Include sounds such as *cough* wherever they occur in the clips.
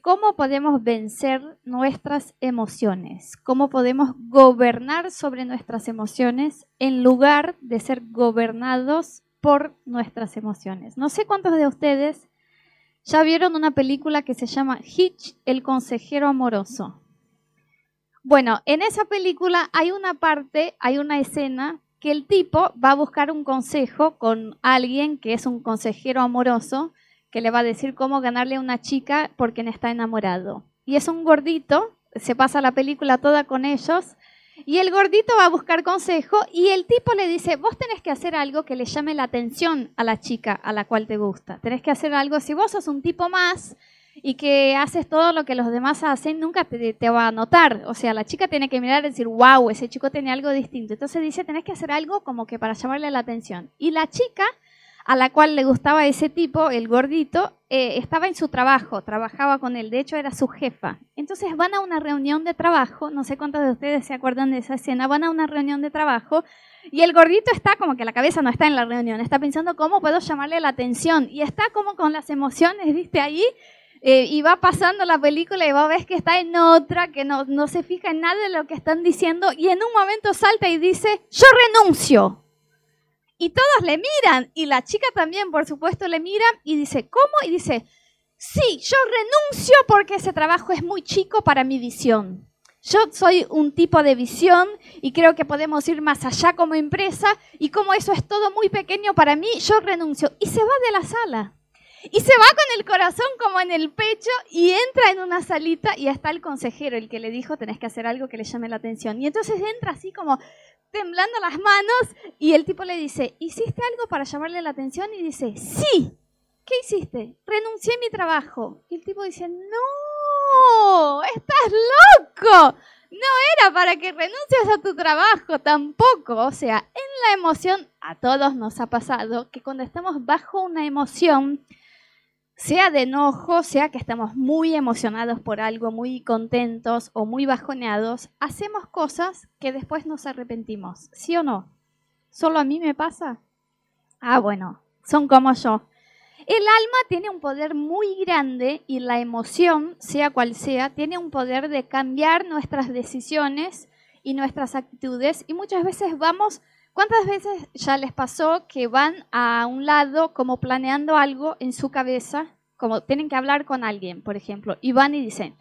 ¿Cómo podemos vencer nuestras emociones? ¿Cómo podemos gobernar sobre nuestras emociones en lugar de ser gobernados por nuestras emociones? No sé cuántos de ustedes ya vieron una película que se llama Hitch, el consejero amoroso. Bueno, en esa película hay una parte, hay una escena que el tipo va a buscar un consejo con alguien que es un consejero amoroso que le va a decir cómo ganarle a una chica por quien está enamorado. Y es un gordito, se pasa la película toda con ellos, y el gordito va a buscar consejo y el tipo le dice, vos tenés que hacer algo que le llame la atención a la chica a la cual te gusta. Tenés que hacer algo, si vos sos un tipo más y que haces todo lo que los demás hacen, nunca te, te, va a notar. O sea, la chica tiene que mirar y decir, wow, ese chico tiene algo distinto. Entonces dice, tenés que hacer algo como que para llamarle la atención. Y la chica a la cual le gustaba ese tipo, el gordito, eh, estaba en su trabajo, trabajaba con él, de hecho era su jefa. Entonces van a una reunión de trabajo, no sé cuántos de ustedes se acuerdan de esa escena, van a una reunión de trabajo y el gordito está como que la cabeza no está en la reunión, está pensando cómo puedo llamarle la atención y está como con las emociones, viste, ahí. Eh, y va pasando la película y va a ver que está en otra, que no, no se fija en nada de lo que están diciendo y en un momento salta y dice, yo renuncio. Y todos le miran, y la chica también, por supuesto, le mira y dice, ¿cómo? Y dice, sí, yo renuncio porque ese trabajo es muy chico para mi visión. Yo soy un tipo de visión y creo que podemos ir más allá como empresa y como eso es todo muy pequeño para mí, yo renuncio. Y se va de la sala. Y se va con el corazón como en el pecho y entra en una salita y está el consejero, el que le dijo, tenés que hacer algo que le llame la atención. Y entonces entra así como temblando las manos y el tipo le dice, ¿hiciste algo para llamarle la atención? Y dice, sí. ¿Qué hiciste? Renuncié a mi trabajo. Y el tipo dice, no, estás loco. No era para que renuncies a tu trabajo tampoco. O sea, en la emoción, a todos nos ha pasado que cuando estamos bajo una emoción, sea de enojo, sea que estamos muy emocionados por algo, muy contentos o muy bajoneados, hacemos cosas que después nos arrepentimos, ¿sí o no? ¿Solo a mí me pasa? Ah, bueno, son como yo. El alma tiene un poder muy grande y la emoción, sea cual sea, tiene un poder de cambiar nuestras decisiones y nuestras actitudes y muchas veces vamos ¿Cuántas veces ya les pasó que van a un lado como planeando algo en su cabeza, como tienen que hablar con alguien, por ejemplo, y van y dicen,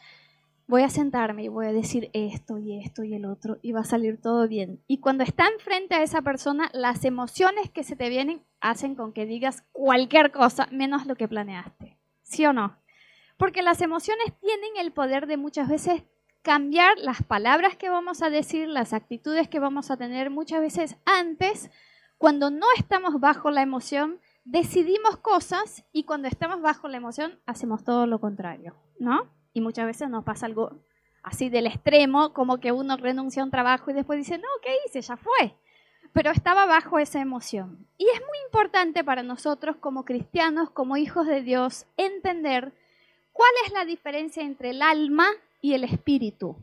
voy a sentarme y voy a decir esto y esto y el otro y va a salir todo bien. Y cuando están frente a esa persona, las emociones que se te vienen hacen con que digas cualquier cosa menos lo que planeaste. ¿Sí o no? Porque las emociones tienen el poder de muchas veces cambiar las palabras que vamos a decir, las actitudes que vamos a tener muchas veces antes, cuando no estamos bajo la emoción, decidimos cosas y cuando estamos bajo la emoción hacemos todo lo contrario, ¿no? Y muchas veces nos pasa algo así del extremo, como que uno renuncia a un trabajo y después dice, no, ¿qué hice? Ya fue. Pero estaba bajo esa emoción. Y es muy importante para nosotros como cristianos, como hijos de Dios, entender cuál es la diferencia entre el alma y el espíritu.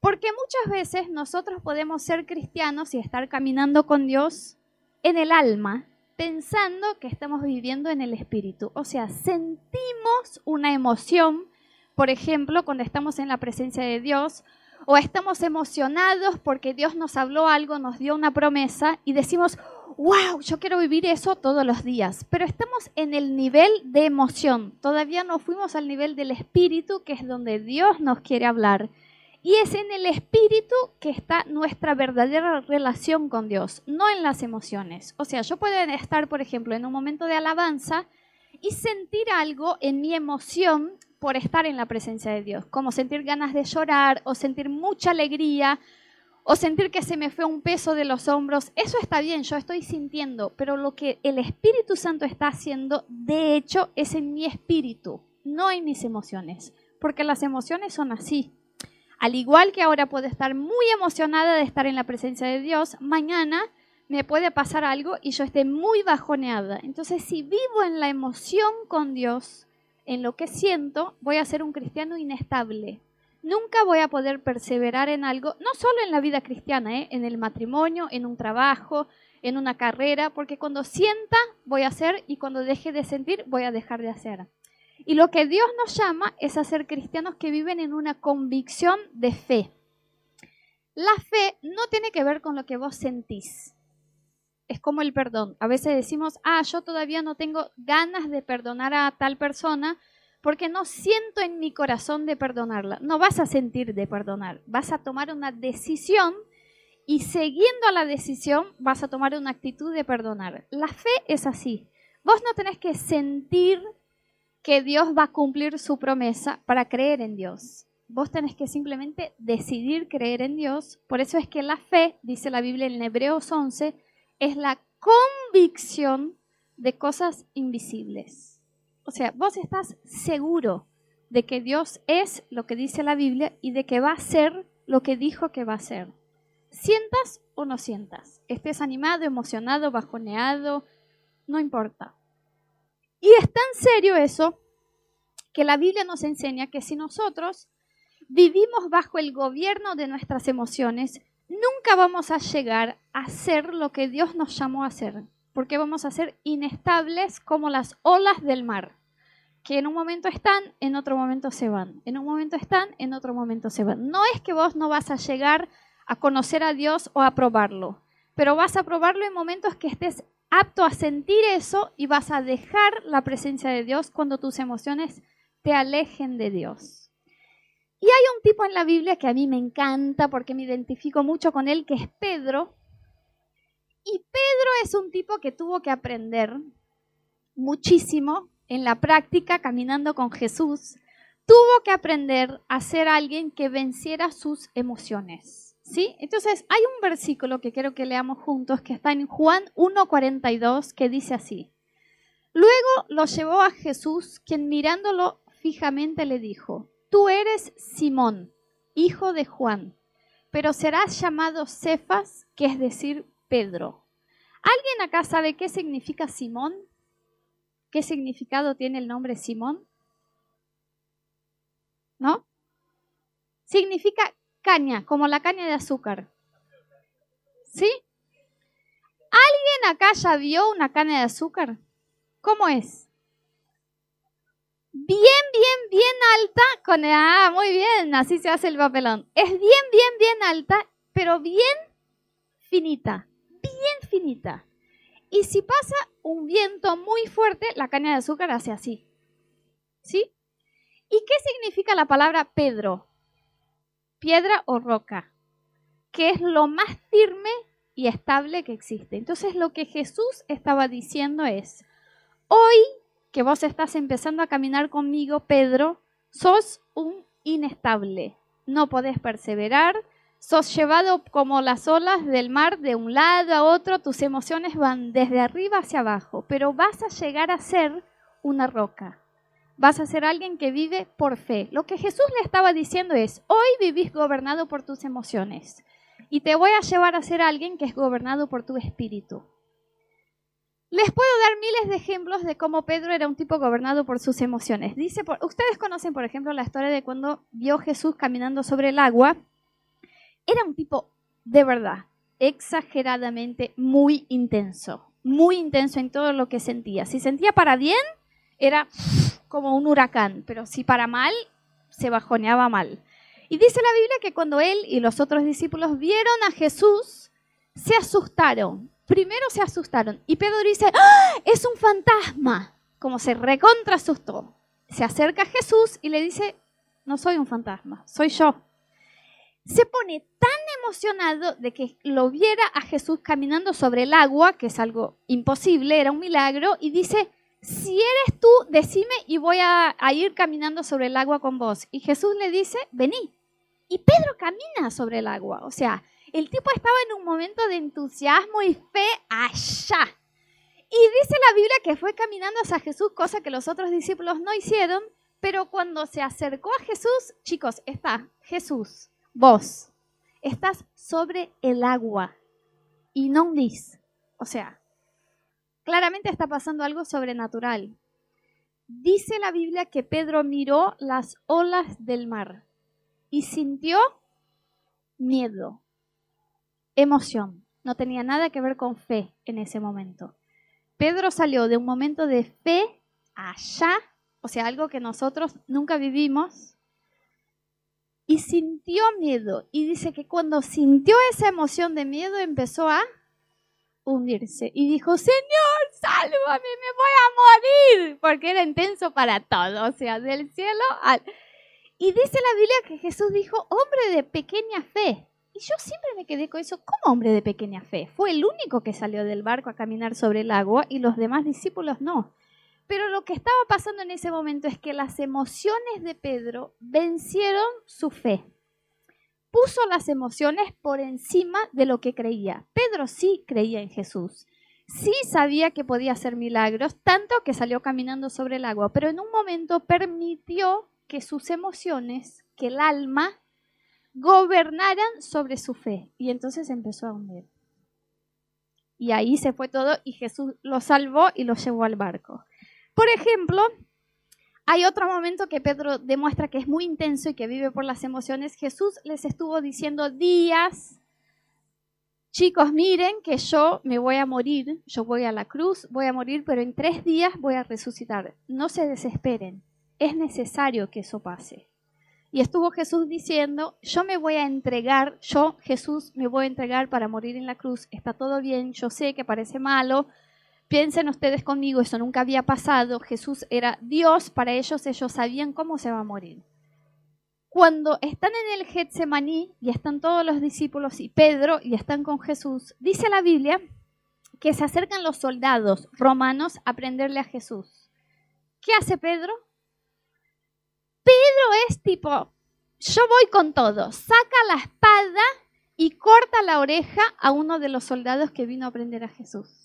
Porque muchas veces nosotros podemos ser cristianos y estar caminando con Dios en el alma, pensando que estamos viviendo en el espíritu. O sea, sentimos una emoción, por ejemplo, cuando estamos en la presencia de Dios, o estamos emocionados porque Dios nos habló algo, nos dio una promesa y decimos, wow, yo quiero vivir eso todos los días, pero estamos en el nivel de emoción, todavía no fuimos al nivel del espíritu, que es donde Dios nos quiere hablar. Y es en el espíritu que está nuestra verdadera relación con Dios, no en las emociones. O sea, yo puedo estar, por ejemplo, en un momento de alabanza y sentir algo en mi emoción por estar en la presencia de Dios, como sentir ganas de llorar o sentir mucha alegría o sentir que se me fue un peso de los hombros, eso está bien, yo estoy sintiendo, pero lo que el Espíritu Santo está haciendo, de hecho, es en mi espíritu, no en mis emociones, porque las emociones son así. Al igual que ahora puedo estar muy emocionada de estar en la presencia de Dios, mañana me puede pasar algo y yo esté muy bajoneada. Entonces, si vivo en la emoción con Dios, en lo que siento, voy a ser un cristiano inestable, nunca voy a poder perseverar en algo, no solo en la vida cristiana, ¿eh? en el matrimonio, en un trabajo, en una carrera, porque cuando sienta voy a hacer y cuando deje de sentir voy a dejar de hacer. Y lo que Dios nos llama es a ser cristianos que viven en una convicción de fe. La fe no tiene que ver con lo que vos sentís. Es como el perdón. A veces decimos, ah, yo todavía no tengo ganas de perdonar a tal persona porque no siento en mi corazón de perdonarla. No vas a sentir de perdonar. Vas a tomar una decisión y siguiendo la decisión vas a tomar una actitud de perdonar. La fe es así. Vos no tenés que sentir que Dios va a cumplir su promesa para creer en Dios. Vos tenés que simplemente decidir creer en Dios. Por eso es que la fe, dice la Biblia en Hebreos 11, es la convicción de cosas invisibles. O sea, vos estás seguro de que Dios es lo que dice la Biblia y de que va a ser lo que dijo que va a ser. Sientas o no sientas, estés animado, emocionado, bajoneado, no importa. Y es tan serio eso que la Biblia nos enseña que si nosotros vivimos bajo el gobierno de nuestras emociones, nunca vamos a llegar a ser lo que Dios nos llamó a ser, porque vamos a ser inestables como las olas del mar, que en un momento están, en otro momento se van, en un momento están, en otro momento se van. No es que vos no vas a llegar a conocer a Dios o a probarlo, pero vas a probarlo en momentos que estés apto a sentir eso y vas a dejar la presencia de Dios cuando tus emociones te alejen de Dios. Y hay un tipo en la Biblia que a mí me encanta porque me identifico mucho con él, que es Pedro. Y Pedro es un tipo que tuvo que aprender muchísimo en la práctica caminando con Jesús. Tuvo que aprender a ser alguien que venciera sus emociones. ¿Sí? Entonces, hay un versículo que quiero que leamos juntos que está en Juan 1.42 que dice así. Luego lo llevó a Jesús, quien mirándolo fijamente le dijo, Tú eres Simón, hijo de Juan, pero serás llamado Cefas, que es decir, Pedro. ¿Alguien acá sabe qué significa Simón? ¿Qué significado tiene el nombre Simón? ¿No? Significa caña, como la caña de azúcar. ¿Sí? ¿Alguien acá ya vio una caña de azúcar? ¿Cómo es? Bien, bien, bien alta, con ah, muy bien, así se hace el papelón. Es bien, bien, bien alta, pero bien finita, bien finita. Y si pasa un viento muy fuerte, la caña de azúcar hace así. ¿Sí? ¿Y qué significa la palabra Pedro? piedra o roca, que es lo más firme y estable que existe. Entonces lo que Jesús estaba diciendo es, hoy que vos estás empezando a caminar conmigo, Pedro, sos un inestable, no podés perseverar, sos llevado como las olas del mar de un lado a otro, tus emociones van desde arriba hacia abajo, pero vas a llegar a ser una roca vas a ser alguien que vive por fe. Lo que Jesús le estaba diciendo es, hoy vivís gobernado por tus emociones y te voy a llevar a ser alguien que es gobernado por tu espíritu. Les puedo dar miles de ejemplos de cómo Pedro era un tipo gobernado por sus emociones. Dice, ustedes conocen, por ejemplo, la historia de cuando vio Jesús caminando sobre el agua. Era un tipo de verdad, exageradamente muy intenso, muy intenso en todo lo que sentía. Si sentía para bien, era como un huracán, pero si para mal, se bajoneaba mal. Y dice la Biblia que cuando él y los otros discípulos vieron a Jesús, se asustaron. Primero se asustaron. Y Pedro dice, ¡Ah! es un fantasma. Como se recontra asustó. Se acerca a Jesús y le dice, no soy un fantasma, soy yo. Se pone tan emocionado de que lo viera a Jesús caminando sobre el agua, que es algo imposible, era un milagro, y dice, si eres tú, decime y voy a, ir caminando sobre el agua con vos. Y Jesús le dice, vení. Y Pedro camina sobre el agua. O sea, el tipo estaba en un momento de entusiasmo y fe allá. Y dice la Biblia que fue caminando hacia Jesús, cosa que los otros discípulos no hicieron, pero cuando se acercó a Jesús, chicos, está Jesús, vos, estás sobre el agua y no hundís. O sea, Claramente está pasando algo sobrenatural. Dice la Biblia que Pedro miró las olas del mar y sintió miedo, emoción. No tenía nada que ver con fe en ese momento. Pedro salió de un momento de fe allá o sea, algo que nosotros nunca vivimos, y sintió miedo. Y dice que cuando sintió esa emoción de miedo empezó a hundirse. Y dijo, Señor, sálvame, me voy a morir. Porque era intenso para todo, o sea, del cielo al... Y dice la Biblia que Jesús dijo, hombre de pequeña fe. Y yo siempre me quedé con eso, ¿cómo hombre de pequeña fe? Fue el único que salió del barco a caminar sobre el agua y los demás discípulos no. Pero lo que estaba pasando en ese momento es que las emociones de Pedro vencieron su fe. Puso las emociones por encima de lo que creía. Pedro sí creía en Jesús. Sí sabía que podía hacer milagros, tanto que salió caminando sobre el agua, pero en un momento permitió que sus emociones, que el alma, gobernaran sobre su fe. Y entonces empezó a hundir. Y ahí se fue todo y Jesús lo salvó y lo llevó al barco. Por ejemplo, hay otro momento que Pedro demuestra que es muy intenso y que vive por las emociones. Jesús les estuvo diciendo días, chicos, miren que yo me voy a morir, yo voy a la cruz, voy a morir, pero en tres días voy a resucitar. No se desesperen, es necesario que eso pase. Y estuvo Jesús diciendo, yo me voy a entregar, yo Jesús me voy a entregar para morir en la cruz, está todo bien, yo sé que parece malo, Piensen ustedes conmigo, eso nunca había pasado. Jesús era Dios, para ellos ellos sabían cómo se va a morir. Cuando están en el Getsemaní y están todos los discípulos y Pedro y están con Jesús, dice la Biblia que se acercan los soldados romanos a prenderle a Jesús. ¿Qué hace Pedro? Pedro es tipo, yo voy con todo, saca la espada y corta la oreja a uno de los soldados que vino a prender a Jesús.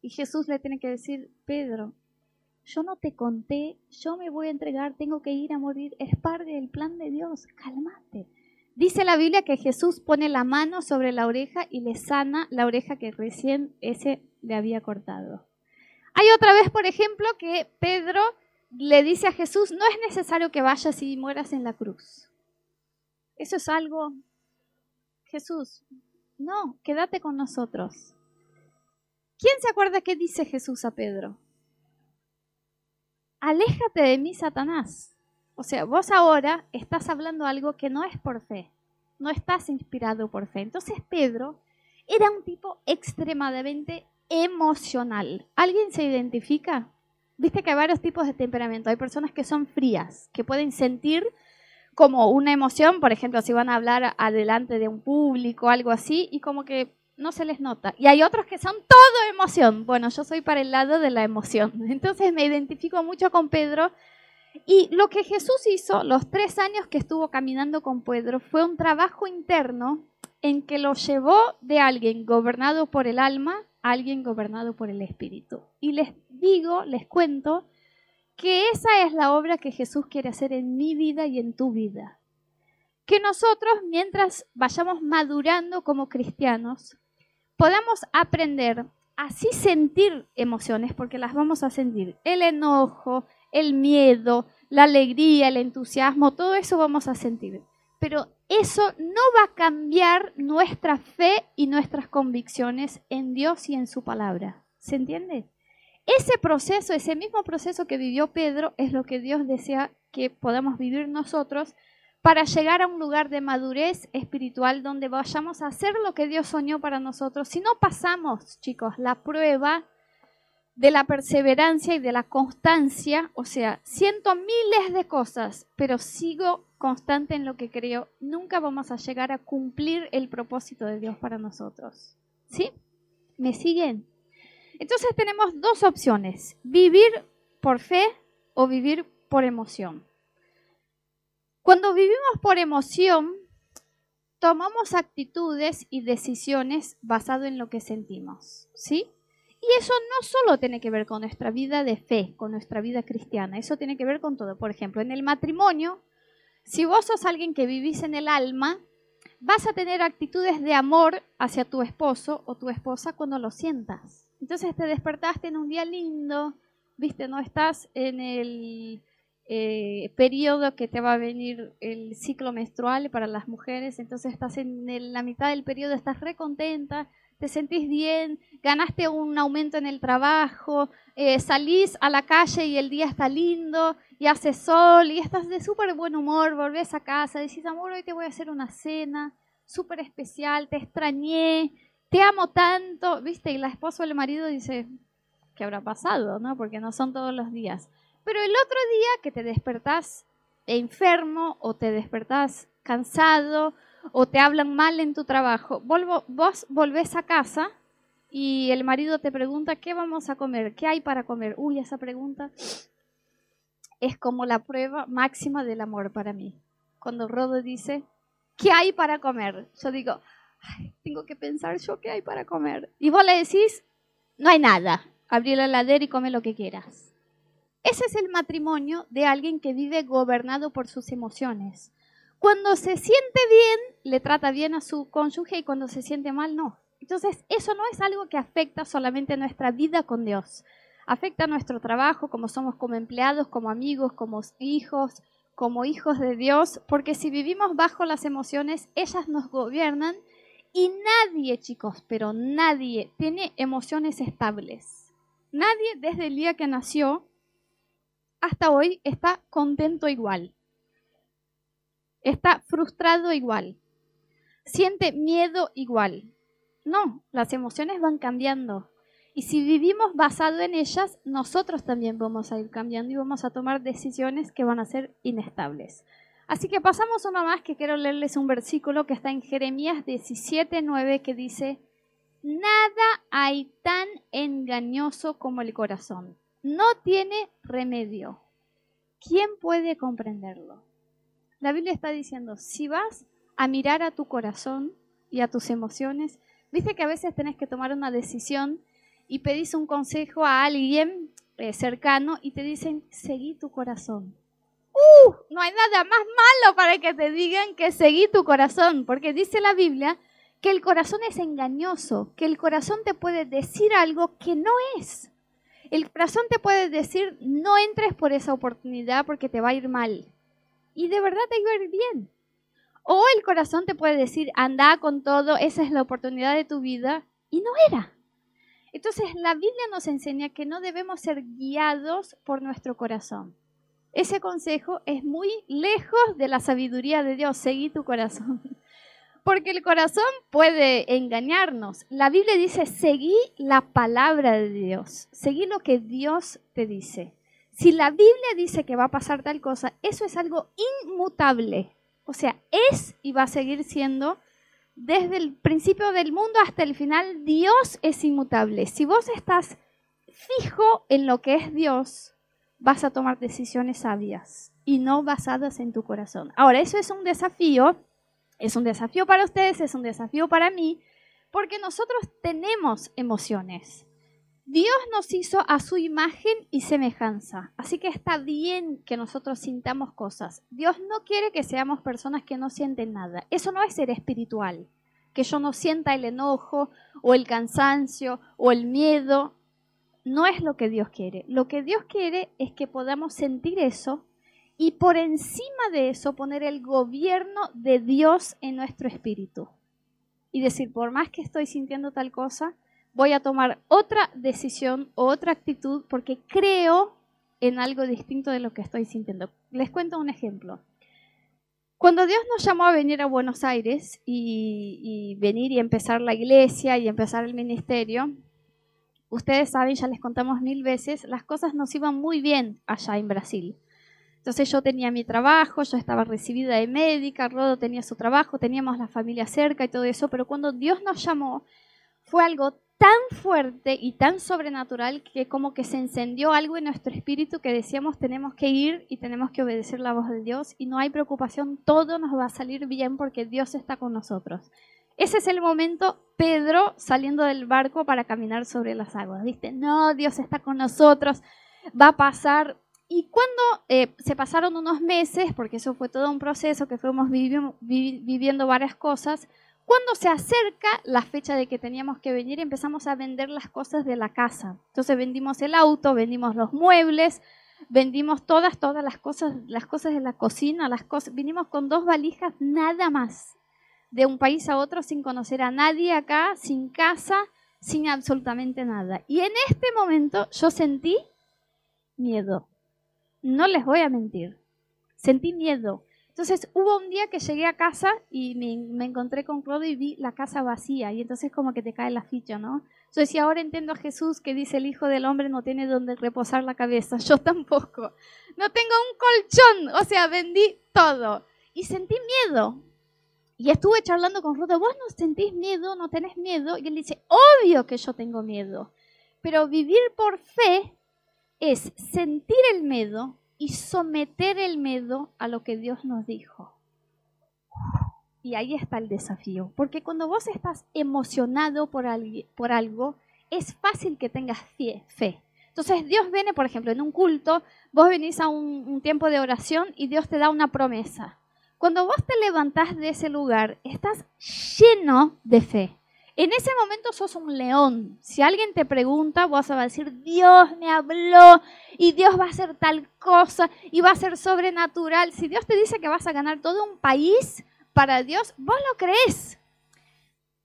Y Jesús le tiene que decir, Pedro, yo no te conté, yo me voy a entregar, tengo que ir a morir, es parte del plan de Dios, cálmate. Dice la Biblia que Jesús pone la mano sobre la oreja y le sana la oreja que recién ese le había cortado. Hay otra vez, por ejemplo, que Pedro le dice a Jesús, no es necesario que vayas y mueras en la cruz. Eso es algo, Jesús, no, quédate con nosotros. ¿Quién se acuerda qué dice Jesús a Pedro? Aléjate de mí, Satanás. O sea, vos ahora estás hablando algo que no es por fe, no estás inspirado por fe. Entonces Pedro era un tipo extremadamente emocional. ¿Alguien se identifica? Viste que hay varios tipos de temperamento. Hay personas que son frías, que pueden sentir como una emoción, por ejemplo, si van a hablar adelante de un público, algo así, y como que no se les nota. Y hay otros que son todo emoción. Bueno, yo soy para el lado de la emoción. *laughs* Entonces me identifico mucho con Pedro. Y lo que Jesús hizo los tres años que estuvo caminando con Pedro fue un trabajo interno en que lo llevó de alguien gobernado por el alma a alguien gobernado por el espíritu. Y les digo, les cuento, que esa es la obra que Jesús quiere hacer en mi vida y en tu vida. Que nosotros, mientras vayamos madurando como cristianos, podamos aprender a sí sentir emociones, porque las vamos a sentir. El enojo, el miedo, la alegría, el entusiasmo, todo eso vamos a sentir. Pero eso no va a cambiar nuestra fe y nuestras convicciones en Dios y en su palabra. ¿Se entiende? Ese proceso, ese mismo proceso que vivió Pedro, es lo que Dios desea que podamos vivir nosotros para llegar a un lugar de madurez espiritual donde vayamos a hacer lo que Dios soñó para nosotros. Si no pasamos, chicos, la prueba de la perseverancia y de la constancia, o sea, siento miles de cosas, pero sigo constante en lo que creo, nunca vamos a llegar a cumplir el propósito de Dios para nosotros. ¿Sí? ¿Me siguen? Entonces tenemos dos opciones, vivir por fe o vivir por emoción. Cuando vivimos por emoción, tomamos actitudes y decisiones basado en lo que sentimos, ¿sí? Y eso no solo tiene que ver con nuestra vida de fe, con nuestra vida cristiana, eso tiene que ver con todo. Por ejemplo, en el matrimonio, si vos sos alguien que vivís en el alma, vas a tener actitudes de amor hacia tu esposo o tu esposa cuando lo sientas. Entonces te despertaste en un día lindo, viste, no estás en el eh, periodo que te va a venir el ciclo menstrual para las mujeres, entonces estás en la mitad del periodo, estás recontenta, te sentís bien, ganaste un aumento en el trabajo, eh, salís a la calle y el día está lindo y hace sol y estás de súper buen humor, volvés a casa, decís, amor, hoy te voy a hacer una cena súper especial, te extrañé, te amo tanto, ¿viste? Y la esposa o el marido dice, ¿qué habrá pasado? ¿no? Porque no son todos los días. Pero el otro día que te despertás enfermo o te despertás cansado o te hablan mal en tu trabajo, vos volvés a casa y el marido te pregunta, ¿qué vamos a comer? ¿Qué hay para comer? Uy, esa pregunta es como la prueba máxima del amor para mí. Cuando Rodo dice, ¿qué hay para comer? Yo digo, tengo que pensar yo qué hay para comer. Y vos le decís, no hay nada. Abrí la heladera y come lo que quieras. Ese es el matrimonio de alguien que vive gobernado por sus emociones. Cuando se siente bien, le trata bien a su cónyuge y cuando se siente mal, no. Entonces, eso no es algo que afecta solamente nuestra vida con Dios. Afecta nuestro trabajo, como somos como empleados, como amigos, como hijos, como hijos de Dios, porque si vivimos bajo las emociones, ellas nos gobiernan y nadie, chicos, pero nadie tiene emociones estables. Nadie desde el día que nació hasta hoy está contento igual. Está frustrado igual. Siente miedo igual. No, las emociones van cambiando. Y si vivimos basado en ellas, nosotros también vamos a ir cambiando y vamos a tomar decisiones que van a ser inestables. Así que pasamos uno más que quiero leerles un versículo que está en Jeremías 17:9 que dice, Nada hay tan engañoso como el corazón. No tiene remedio. ¿Quién puede comprenderlo? La Biblia está diciendo, si vas a mirar a tu corazón y a tus emociones, viste que a veces tenés que tomar una decisión y pedís un consejo a alguien eh, cercano y te dicen, seguí tu corazón. ¡Uh! No hay nada más malo para que te digan que seguí tu corazón, porque dice la Biblia que el corazón es engañoso, que el corazón te puede decir algo que no es. El corazón te puede decir, no entres por esa oportunidad porque te va a ir mal. Y de verdad te iba a ir bien. O el corazón te puede decir, anda con todo, esa es la oportunidad de tu vida. Y no era. Entonces la Biblia nos enseña que no debemos ser guiados por nuestro corazón. Ese consejo es muy lejos de la sabiduría de Dios. Seguí tu corazón. Porque el corazón puede engañarnos. La Biblia dice, seguí la palabra de Dios. Seguí lo que Dios te dice. Si la Biblia dice que va a pasar tal cosa, eso es algo inmutable. O sea, es y va a seguir siendo desde el principio del mundo hasta el final. Dios es inmutable. Si vos estás fijo en lo que es Dios, vas a tomar decisiones sabias y no basadas en tu corazón. Ahora, eso es un desafío, es un desafío para ustedes, es un desafío para mí, porque nosotros tenemos emociones. Dios nos hizo a su imagen y semejanza, así que está bien que nosotros sintamos cosas. Dios no quiere que seamos personas que no sienten nada. Eso no es ser espiritual, que yo no sienta el enojo o el cansancio o el miedo no es lo que Dios quiere. Lo que Dios quiere es que podamos sentir eso y por encima de eso poner el gobierno de Dios en nuestro espíritu. Y decir, por más que estoy sintiendo tal cosa, voy a tomar otra decisión o otra actitud porque creo en algo distinto de lo que estoy sintiendo. Les cuento un ejemplo. Cuando Dios nos llamó a venir a Buenos Aires y, y venir y empezar la iglesia y empezar el ministerio, ustedes saben, ya les contamos mil veces, las cosas nos iban muy bien allá en Brasil. Entonces yo tenía mi trabajo, yo estaba recibida de médica, Rodo tenía su trabajo, teníamos la familia cerca y todo eso, pero cuando Dios nos llamó fue algo tan fuerte y tan sobrenatural que como que se encendió algo en nuestro espíritu que decíamos tenemos que ir y tenemos que obedecer la voz de Dios y no hay preocupación, todo nos va a salir bien porque Dios está con nosotros. Ese es el momento Pedro saliendo del barco para caminar sobre las aguas. ¿Viste? No, Dios está con nosotros, va a pasar. Y cuando eh, se pasaron unos meses, porque eso fue todo un proceso que fuimos viviendo varias cosas, cuando se acerca la fecha de que teníamos que venir, empezamos a vender las cosas de la casa. Entonces vendimos el auto, vendimos los muebles, vendimos todas, todas las cosas, las cosas de la cocina, las cosas. Vinimos con dos valijas nada más de un país a otro sin conocer a nadie acá, sin casa, sin absolutamente nada. Y en este momento yo sentí miedo. No les voy a mentir. Sentí miedo. Entonces hubo un día que llegué a casa y me, encontré con Claudio y vi la casa vacía y entonces como que te cae la ficha, ¿no? Yo decía, ahora entiendo a Jesús que dice el Hijo del Hombre no tiene donde reposar la cabeza. *laughs* Yo tampoco. No tengo un colchón. O sea, vendí todo. Y sentí miedo. Y estuve charlando con Rudo, vos no sentís miedo, no tenés miedo. Y él dice, obvio que yo tengo miedo. Pero vivir por fe es sentir el miedo, y someter el miedo a lo que Dios nos dijo. Y ahí está el desafío, porque cuando vos estás emocionado por, por algo, es fácil que tengas fe, Entonces Dios viene, por ejemplo, en un culto, vos venís a un, un tiempo de oración y Dios te da una promesa. Cuando vos te levantás de ese lugar, estás lleno de fe. En ese momento sos un león. Si alguien te pregunta, vos vas a decir, Dios me habló y Dios va a hacer tal cosa y va a ser sobrenatural. Si Dios te dice que vas a ganar todo un país para Dios, vos lo crees.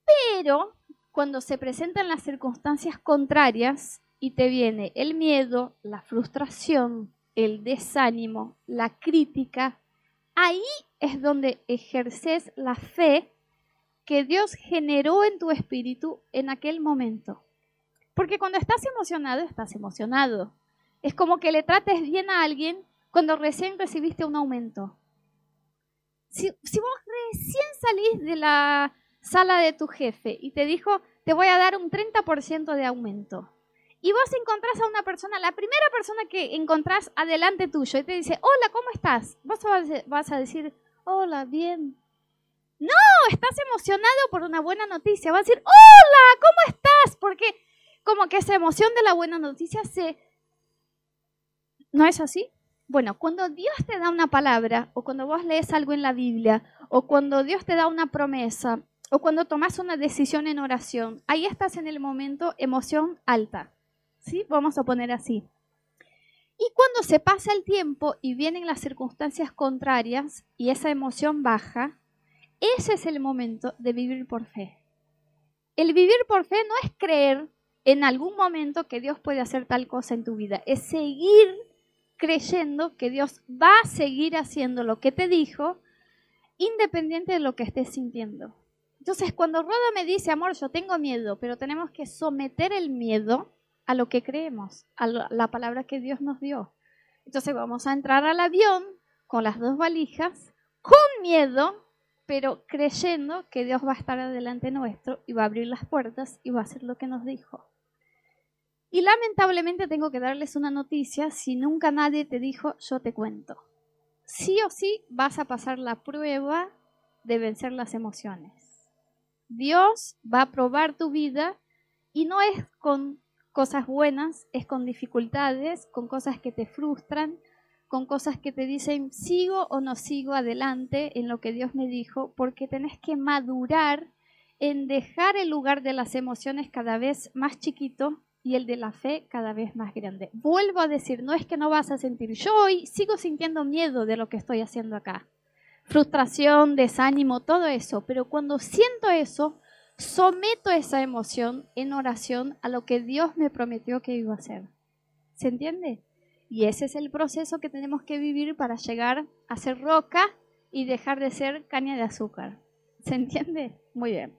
Pero cuando se presentan las circunstancias contrarias y te viene el miedo, la frustración, el desánimo, la crítica, ahí es donde ejerces la fe que Dios generó en tu espíritu en aquel momento. Porque cuando estás emocionado, estás emocionado. Es como que le trates bien a alguien cuando recién recibiste un aumento. Si, vos recién salís de la sala de tu jefe y te dijo, te voy a dar un 30% de aumento, y vos encontrás a una persona, la primera persona que encontrás adelante tuyo y te dice, hola, ¿cómo estás? Vos vas a decir, hola, bien, no, estás emocionado por una buena noticia. Va a decir, hola, ¿cómo estás? Porque como que esa emoción de la buena noticia se... ¿No es así? Bueno, cuando Dios te da una palabra, o cuando vos lees algo en la Biblia, o cuando Dios te da una promesa, o cuando tomas una decisión en oración, ahí estás en el momento emoción alta. ¿Sí? Vamos a poner así. Y cuando se pasa el tiempo y vienen las circunstancias contrarias y esa emoción baja, ese es el momento de vivir por fe. El vivir por fe no es creer en algún momento que Dios puede hacer tal cosa en tu vida, es seguir creyendo que Dios va a seguir haciendo lo que te dijo, independiente de lo que estés sintiendo. Entonces, cuando Roda me dice, amor, yo tengo miedo, pero tenemos que someter el miedo a lo que creemos, a la palabra que Dios nos dio. Entonces vamos a entrar al avión con las dos valijas, con miedo, pero creyendo que Dios va a estar adelante nuestro y va a abrir las puertas y va a hacer lo que nos dijo. Y lamentablemente tengo que darles una noticia, si nunca nadie te dijo, yo te cuento. Sí o sí vas a pasar la prueba de vencer las emociones. Dios va a probar tu vida y no es con cosas buenas, es con dificultades, con cosas que te frustran, con cosas que te dicen sigo o no sigo adelante en lo que Dios me dijo, porque tenés que madurar en dejar el lugar de las emociones cada vez más chiquito y el de la fe cada vez más grande. Vuelvo a decir, no es que no vas a sentir, yo hoy sigo sintiendo miedo de lo que estoy haciendo acá. Frustración, desánimo, todo eso, pero cuando siento eso, someto esa emoción en oración a lo que Dios me prometió que iba a hacer. ¿Se entiende? Y ese es el proceso que tenemos que vivir para llegar a ser roca y dejar de ser caña de azúcar. ¿Se entiende? Muy bien.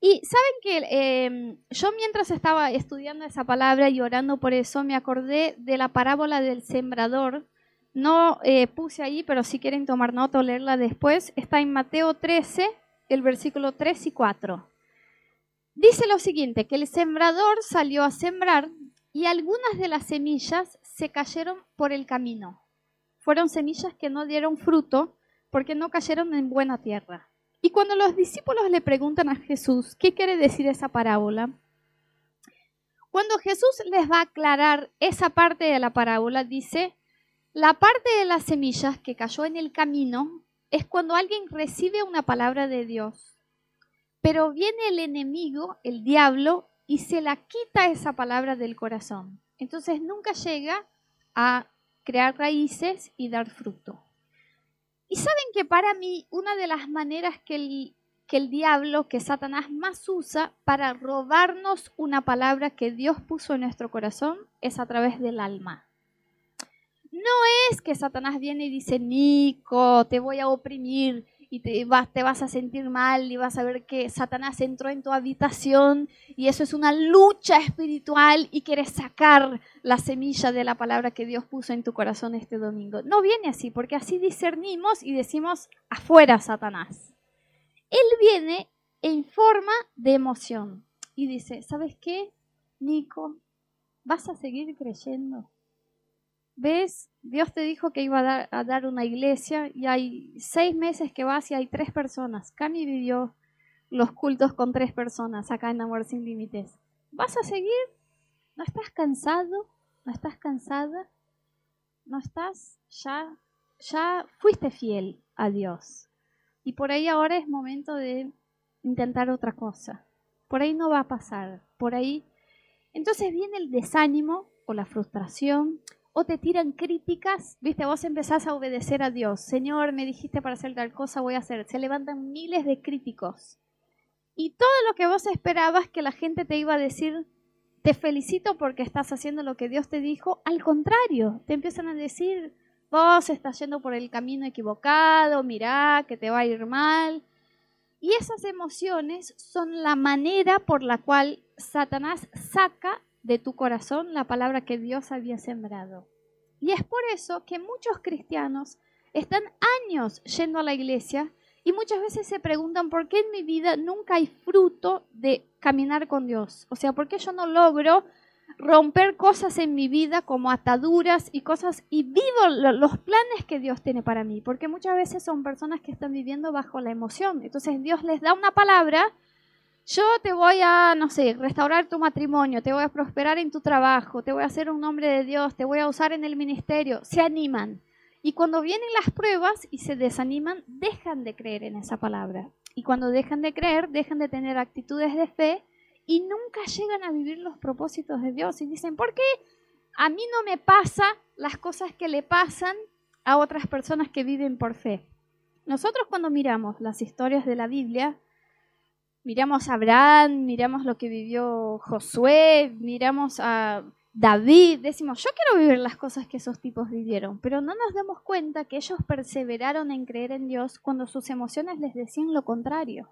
Y saben que em, yo mientras estaba estudiando esa palabra y orando por eso, me acordé de la parábola del sembrador. No eh, puse ahí, pero si quieren tomar nota o leerla después, está en Mateo 13, el versículo 3 y 4. Dice lo siguiente, que el sembrador salió a sembrar y algunas de las semillas se cayeron por el camino. Fueron semillas que no dieron fruto porque no cayeron en buena tierra. Y cuando los discípulos le preguntan a Jesús qué quiere decir esa parábola, cuando Jesús les va a aclarar esa parte de la parábola, dice, la parte de las semillas que cayó en el camino es cuando alguien recibe una palabra de Dios, pero viene el enemigo, el diablo, y se la quita esa palabra del corazón. Entonces nunca llega a crear raíces y dar fruto. ¿Y saben que para mí una de las maneras que el, que el diablo, que Satanás más usa para robarnos una palabra que Dios puso en nuestro corazón es a través del alma. No es que Satanás viene y dice, Nico, te voy a oprimir, y te vas, a sentir mal y vas a ver que Satanás entró en tu habitación y eso es una lucha espiritual y quieres sacar la semilla de la palabra que Dios puso en tu corazón este domingo. No viene así, porque así discernimos y decimos afuera Satanás. Él viene en forma de emoción y dice, ¿sabes qué, Nico? ¿Vas a seguir creyendo? ¿Ves? Dios te dijo que iba a dar, una iglesia y hay seis meses que vas y hay tres personas. Cami vivió los cultos con tres personas acá en Amor Sin Límites. ¿Vas a seguir? ¿No estás cansado? ¿No estás cansada? ¿No estás? Ya, ya fuiste fiel a Dios. Y por ahí ahora es momento de intentar otra cosa. Por ahí no va a pasar. Por ahí. Entonces viene el desánimo o la frustración o te tiran críticas, viste, vos empezás a obedecer a Dios. Señor, me dijiste para hacer tal cosa, voy a hacer. Se levantan miles de críticos. Y todo lo que vos esperabas que la gente te iba a decir, te felicito porque estás haciendo lo que Dios te dijo, al contrario, te empiezan a decir, vos estás yendo por el camino equivocado, mirá que te va a ir mal. Y esas emociones son la manera por la cual Satanás saca de tu corazón la palabra que Dios había sembrado. Y es por eso que muchos cristianos están años yendo a la iglesia y muchas veces se preguntan por qué en mi vida nunca hay fruto de caminar con Dios. O sea, ¿por qué yo no logro romper cosas en mi vida como ataduras y cosas y vivo los planes que Dios tiene para mí? Porque muchas veces son personas que están viviendo bajo la emoción. Entonces Dios les da una palabra yo te voy a, no sé, restaurar tu matrimonio, te voy a prosperar en tu trabajo, te voy a hacer un nombre de Dios, te voy a usar en el ministerio, se animan. Y cuando vienen las pruebas y se desaniman, dejan de creer en esa palabra. Y cuando dejan de creer, dejan de tener actitudes de fe y nunca llegan a vivir los propósitos de Dios. Y dicen, ¿por qué a mí no me pasa las cosas que le pasan a otras personas que viven por fe? Nosotros cuando miramos las historias de la Biblia, miramos a Abraham, miramos lo que vivió Josué, miramos a David, decimos, yo quiero vivir las cosas que esos tipos vivieron, pero no nos damos cuenta que ellos perseveraron en creer en Dios cuando sus emociones les decían lo contrario.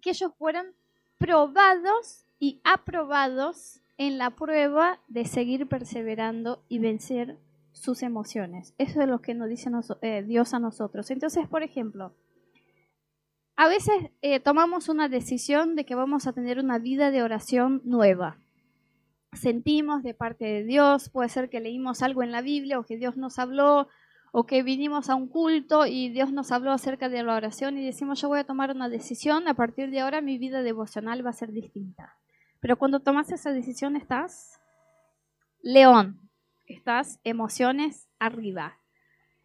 Que ellos fueron probados y aprobados en la prueba de seguir perseverando y vencer sus emociones. Eso es lo que nos dice eh, Dios a nosotros. Entonces, por ejemplo, a veces eh, tomamos una decisión de que vamos a tener una vida de oración nueva. Sentimos de parte de Dios, puede ser que leímos algo en la Biblia o que Dios nos habló o que vinimos a un culto y Dios nos habló acerca de la oración y decimos yo voy a tomar una decisión, a partir de ahora mi vida devocional va a ser distinta. Pero cuando tomas esa decisión estás león, estás emociones arriba.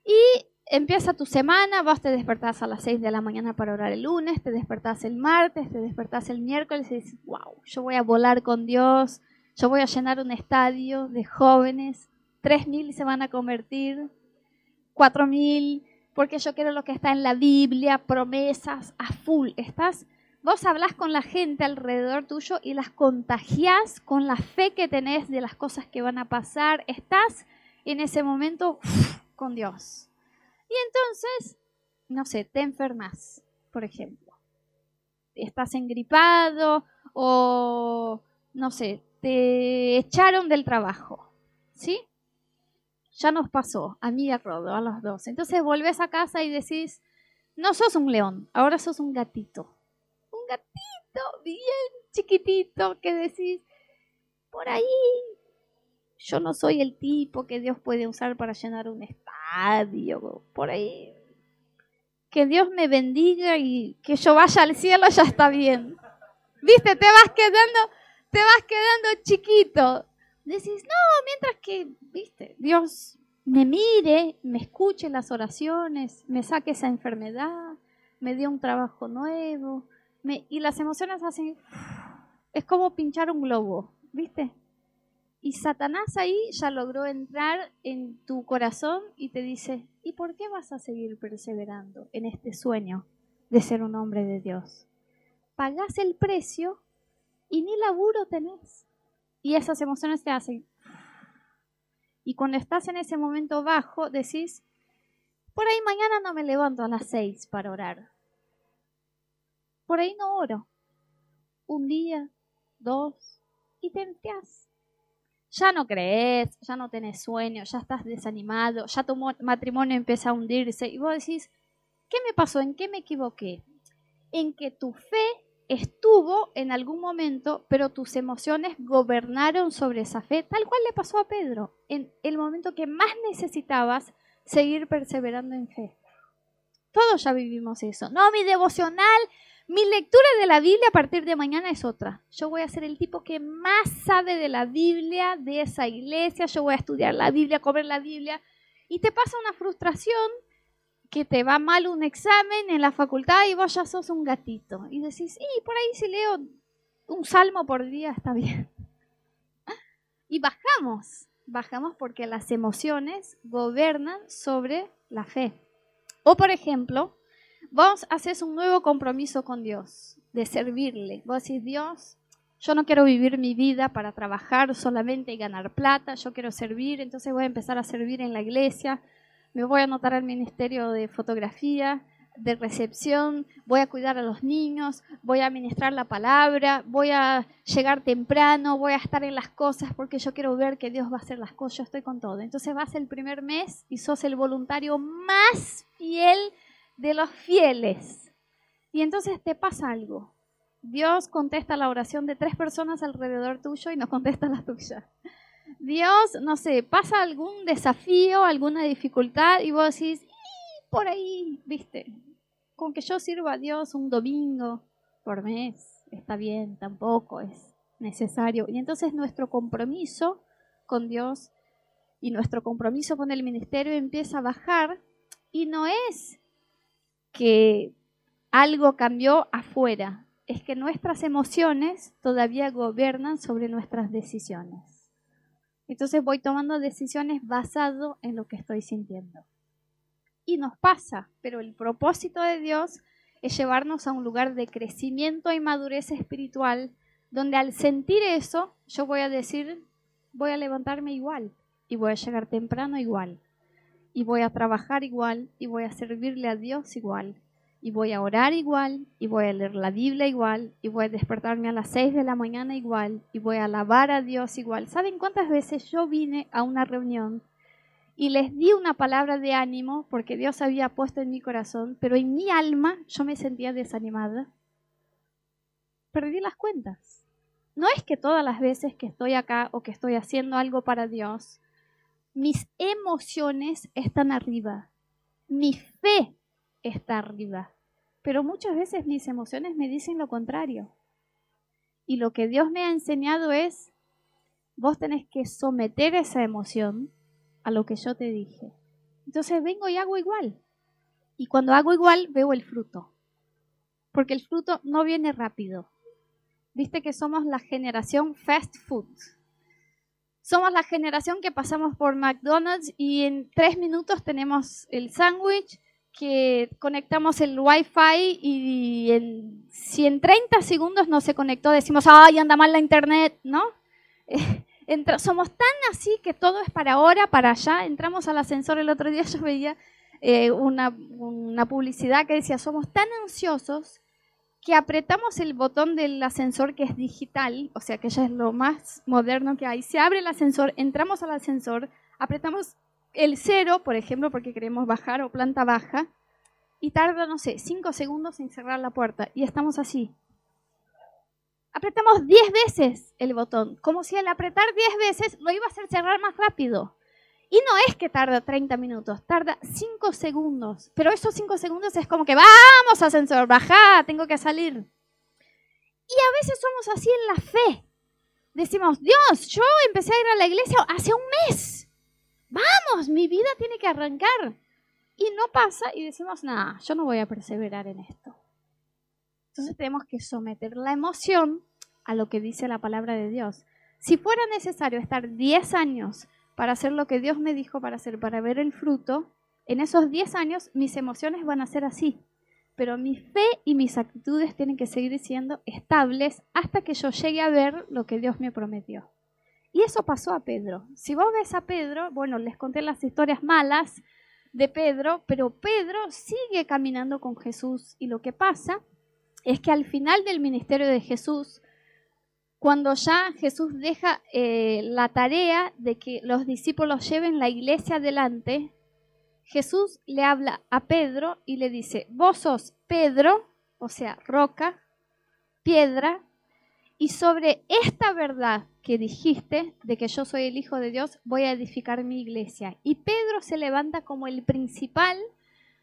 Y empieza tu semana, vos te despertás a las 6 de la mañana para orar el lunes, te despertás el martes, te despertás el miércoles y dices, wow, yo voy a volar con Dios, yo voy a llenar un estadio de jóvenes, 3.000 se van a convertir, 4.000, porque yo quiero lo que está en la Biblia, promesas a full. Estás, vos hablas con la gente alrededor tuyo y las contagias con la fe que tenés de las cosas que van a pasar. Estás en ese momento con Dios. Y entonces, no sé, te enfermas, por ejemplo. Estás engripado o, no sé, te echaron del trabajo. ¿Sí? Ya nos pasó, a mí y a Rodo, a los dos. Entonces volvés a casa y decís, no sos un león, ahora sos un gatito. Un gatito bien chiquitito que decís, por ahí yo no soy el tipo que Dios puede usar para llenar un estadio, por ahí. Que Dios me bendiga y que yo vaya al cielo ya está bien. Viste, te vas quedando, te vas quedando chiquito. Decís, no, mientras que, viste, Dios me mire, me escuche las oraciones, me saque esa enfermedad, me dé un trabajo nuevo, y las emociones hacen, es como pinchar un globo, ¿viste? Y Satanás ahí ya logró entrar en tu corazón y te dice, ¿y por qué vas a seguir perseverando en este sueño de ser un hombre de Dios? Pagás el precio y ni laburo tenés. Y esas emociones te hacen. Y cuando estás en ese momento bajo, decís, por ahí mañana no me levanto a las seis para orar. Por ahí no oro. Un día, dos, y te enfriás. Ya no crees, ya no tenés sueño, ya estás desanimado, ya tu matrimonio empieza a hundirse y vos decís, ¿qué me pasó? ¿En qué me equivoqué? En que tu fe estuvo en algún momento, pero tus emociones gobernaron sobre esa fe, tal cual le pasó a Pedro, en el momento que más necesitabas seguir perseverando en fe. Todos ya vivimos eso. No, mi devocional, mi lectura de la Biblia a partir de mañana es otra. Yo voy a ser el tipo que más sabe de la Biblia, de esa iglesia, yo voy a estudiar la Biblia, comer la Biblia. Y te pasa una frustración que te va mal un examen en la facultad y vos ya sos un gatito. Y decís, y por ahí si leo un salmo por día está bien. *laughs* Y bajamos, bajamos porque las emociones gobernan sobre la fe. O por ejemplo, vos haces un nuevo compromiso con Dios, de servirle. Vos decís, Dios, yo no quiero vivir mi vida para trabajar solamente y ganar plata, yo quiero servir, entonces voy a empezar a servir en la iglesia, me voy a anotar al ministerio de fotografía, de recepción, voy a cuidar a los niños, voy a administrar la palabra, voy a llegar temprano, voy a estar en las cosas porque yo quiero ver que Dios va a hacer las cosas, yo estoy con todo. Entonces vas el primer mes y sos el voluntario más fiel de los fieles. Y entonces te pasa algo. Dios contesta la oración de tres personas alrededor tuyo y no contesta la tuya. Dios, no sé, pasa algún desafío, alguna dificultad y vos decís, por ahí, viste, con que yo sirva a Dios un domingo por mes, está bien, tampoco es necesario. Y entonces nuestro compromiso con Dios y nuestro compromiso con el ministerio empieza a bajar y no es que algo cambió afuera, es que nuestras emociones todavía gobiernan sobre nuestras decisiones. Entonces voy tomando decisiones basado en lo que estoy sintiendo. Y nos pasa, pero el propósito de Dios es llevarnos a un lugar de crecimiento y madurez espiritual, donde al sentir eso, yo voy a decir, voy a levantarme igual, y voy a llegar temprano igual, y voy a trabajar igual, y voy a servirle a Dios igual, y voy a orar igual, y voy a leer la Biblia igual, y voy a despertarme a las 6 de la mañana igual, y voy a alabar a Dios igual. ¿Saben cuántas veces yo vine a una reunión y les di una palabra de ánimo porque Dios había puesto en mi corazón, pero en mi alma yo me sentía desanimada? Perdí las cuentas. No es que todas las veces que estoy acá o que estoy haciendo algo para Dios, mis emociones están arriba. Mi fe está arriba. Pero muchas veces mis emociones me dicen lo contrario. Y lo que Dios me ha enseñado es, vos tenés que someter esa emoción a lo que yo te dije. Entonces vengo y hago igual. Y cuando hago igual, veo el fruto. Porque el fruto no viene rápido. Viste que somos la generación fast food. Somos la generación que pasamos por McDonald's y en tres minutos tenemos el sándwich, que conectamos el Wi-Fi y en, si en 30 segundos no se conectó, decimos, ay, anda mal la internet, ¿no? *laughs* somos tan así que todo es para ahora, para allá. Entramos al ascensor el otro día, *laughs* yo veía eh, una, una publicidad que decía, somos tan ansiosos que apretamos el botón del ascensor que es digital, o sea que ya es lo más moderno que hay. Se abre el ascensor, entramos al ascensor, apretamos el cero, por ejemplo, porque queremos bajar o planta baja, y tarda, no sé, cinco segundos en cerrar la puerta, y estamos así. Apretamos 10 veces el botón, como si al apretar 10 veces lo iba a hacer cerrar más rápido. Y no es que tarda 30 minutos, tarda 5 segundos. Pero esos 5 segundos es como que vamos, ascensor, baja, tengo que salir. Y a veces somos así en la fe. Decimos, Dios, yo empecé a ir a la iglesia hace un mes. Vamos, mi vida tiene que arrancar. Y no pasa y decimos, nada, yo no voy a perseverar en esto. Entonces tenemos que someter la emoción a lo que dice la palabra de Dios. Si fuera necesario estar 10 años para hacer lo que Dios me dijo para hacer, para ver el fruto, en esos 10 años mis emociones van a ser así. Pero mi fe y mis actitudes tienen que seguir siendo estables hasta que yo llegue a ver lo que Dios me prometió. Y eso pasó a Pedro. Si vos ves a Pedro, bueno, les conté las historias malas de Pedro, pero Pedro sigue caminando con Jesús y lo que pasa es que al final del ministerio de Jesús, cuando ya Jesús deja eh, la tarea de que los discípulos lleven la iglesia adelante, Jesús le habla a Pedro y le dice, vos sos Pedro, o sea, roca, piedra, y sobre esta verdad que dijiste de que yo soy el Hijo de Dios, voy a edificar mi iglesia. Y Pedro se levanta como el principal,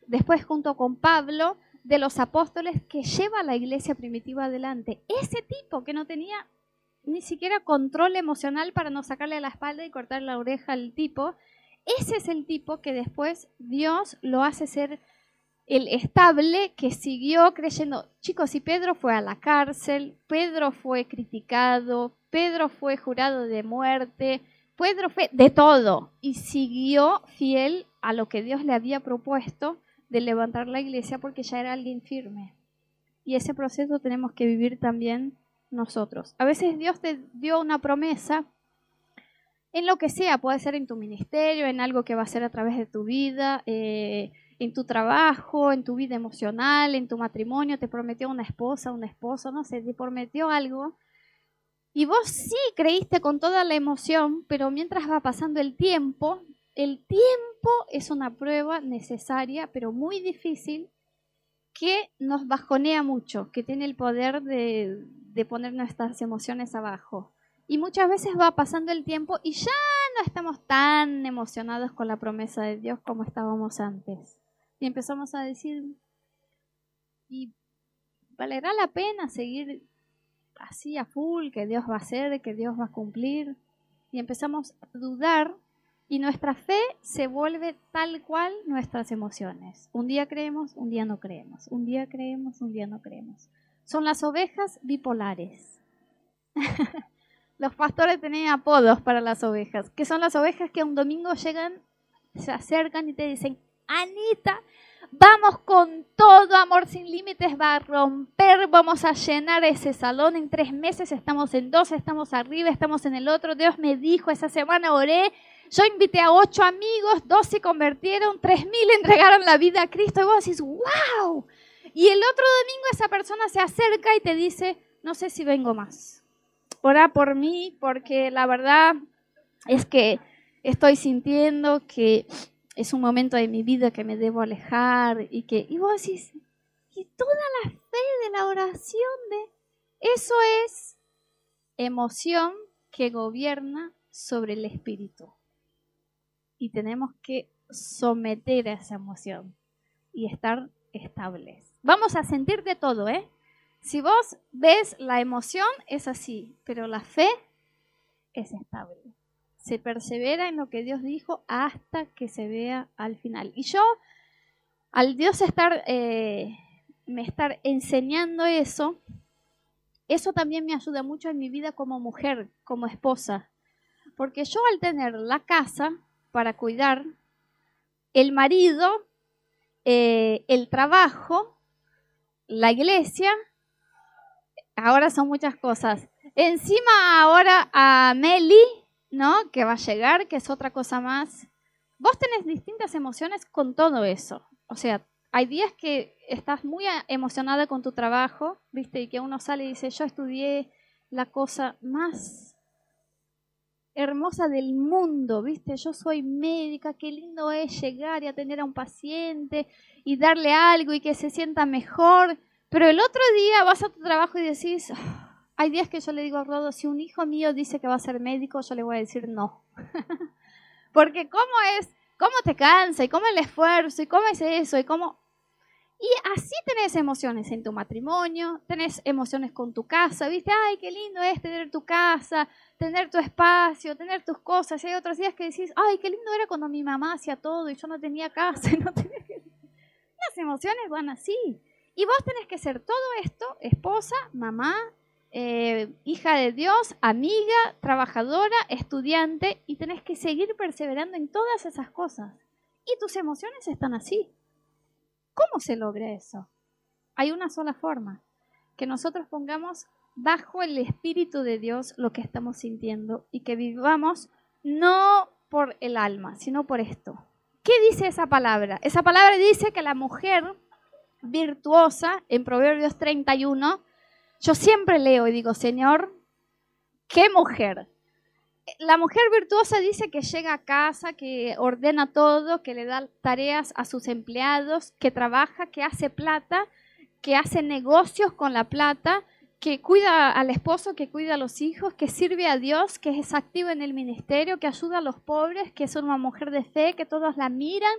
después junto con Pablo, de los apóstoles que lleva la iglesia primitiva adelante. Ese tipo que no tenía ni siquiera control emocional para no sacarle la espalda y cortar la oreja al tipo, ese es el tipo que después Dios lo hace ser el estable que siguió creyendo. Chicos, si Pedro fue a la cárcel, Pedro fue criticado, Pedro fue jurado de muerte, Pedro fue de todo y siguió fiel a lo que Dios le había propuesto de levantar la iglesia porque ya era alguien firme. Y ese proceso tenemos que vivir también nosotros. A veces Dios te dio una promesa en lo que sea, puede ser en tu ministerio, en algo que va a ser a través de tu vida, eh, en tu trabajo, en tu vida emocional, en tu matrimonio, te prometió una esposa, un esposo, no sé, te prometió algo. Y vos sí creíste con toda la emoción, pero mientras va pasando el tiempo, el tiempo es una prueba necesaria, pero muy difícil, que nos bajonea mucho, que tiene el poder de, de poner nuestras emociones abajo. Y muchas veces va pasando el tiempo y ya no estamos tan emocionados con la promesa de Dios como estábamos antes. Y empezamos a decir, ¿y valerá la pena seguir así a full, que Dios va a hacer, que Dios va a cumplir? Y empezamos a dudar y nuestra fe se vuelve tal cual nuestras emociones. Un día creemos, un día no creemos. Un día creemos, un día no creemos. Son las ovejas bipolares. *laughs* Los pastores tenían apodos para las ovejas, que son las ovejas que un domingo llegan, se acercan y te dicen, Anita, vamos con todo, amor sin límites, va a romper, vamos a llenar ese salón en tres meses, estamos en dos, estamos arriba, estamos en el otro, Dios me dijo, esa semana oré, yo invité a ocho amigos, dos se convirtieron, tres mil entregaron la vida a Cristo, y vos decís, wow. Y el otro domingo esa persona se acerca y te dice, no sé si vengo más. Ora por mí porque la verdad es que estoy sintiendo que es un momento de mi vida que me debo alejar y que y vos decís y toda la fe de la oración de eso es emoción que gobierna sobre el espíritu. Y tenemos que someter a esa emoción y estar estables vamos a sentir de todo eh si vos ves la emoción, es así, pero la fe es estable. Se persevera en lo que Dios dijo hasta que se vea al final. Y yo, al Dios estar, eh, me estar enseñando eso, eso también me ayuda mucho en mi vida como mujer, como esposa. Porque yo al tener la casa para cuidar, el marido, eh, el trabajo, la iglesia, ahora son muchas cosas. Encima ahora a Meli, ¿no? Que va a llegar, que es otra cosa más. Vos tenés distintas emociones con todo eso. O sea, hay días que estás muy emocionada con tu trabajo, ¿viste? Y que uno sale y dice, yo estudié la cosa más hermosa del mundo, ¿viste? Yo soy médica, qué lindo es llegar y atender a un paciente y darle algo y que se sienta mejor. Pero el otro día vas a tu trabajo y decís, ah, hay días que yo le digo a Rodo, si un hijo mío dice que va a ser médico, yo le voy a decir no. *laughs* Porque cómo es, cómo te cansa y cómo el esfuerzo y cómo es eso y cómo... Y así tenés emociones en tu matrimonio, tenés emociones con tu casa, ¿viste? Ay, qué lindo es tener tu casa, tener tu espacio, tener tus cosas. Y hay otros días que decís, ay, qué lindo era cuando mi mamá hacía todo y yo no tenía casa *laughs* no tenía... Las emociones van así. Y vos tenés que ser todo esto, esposa, mamá, eh, hija de Dios, amiga, trabajadora, estudiante, y tenés que seguir perseverando en todas esas cosas. Y tus emociones están así. ¿Cómo se logra eso? Hay una sola forma, que nosotros pongamos bajo el Espíritu de Dios lo que estamos sintiendo y que vivamos no por el alma, sino por esto. ¿Qué dice esa palabra? Esa palabra dice que la mujer virtuosa, en Proverbios 31, yo siempre leo y digo, Señor, ¿qué mujer? La mujer virtuosa dice que llega a casa, que ordena todo, que le da tareas a sus empleados, que trabaja, que hace plata, que hace negocios con la plata, que cuida al esposo, que cuida a los hijos, que sirve a Dios, que es activa en el ministerio, que ayuda a los pobres, que es una mujer de fe, que todos la miran,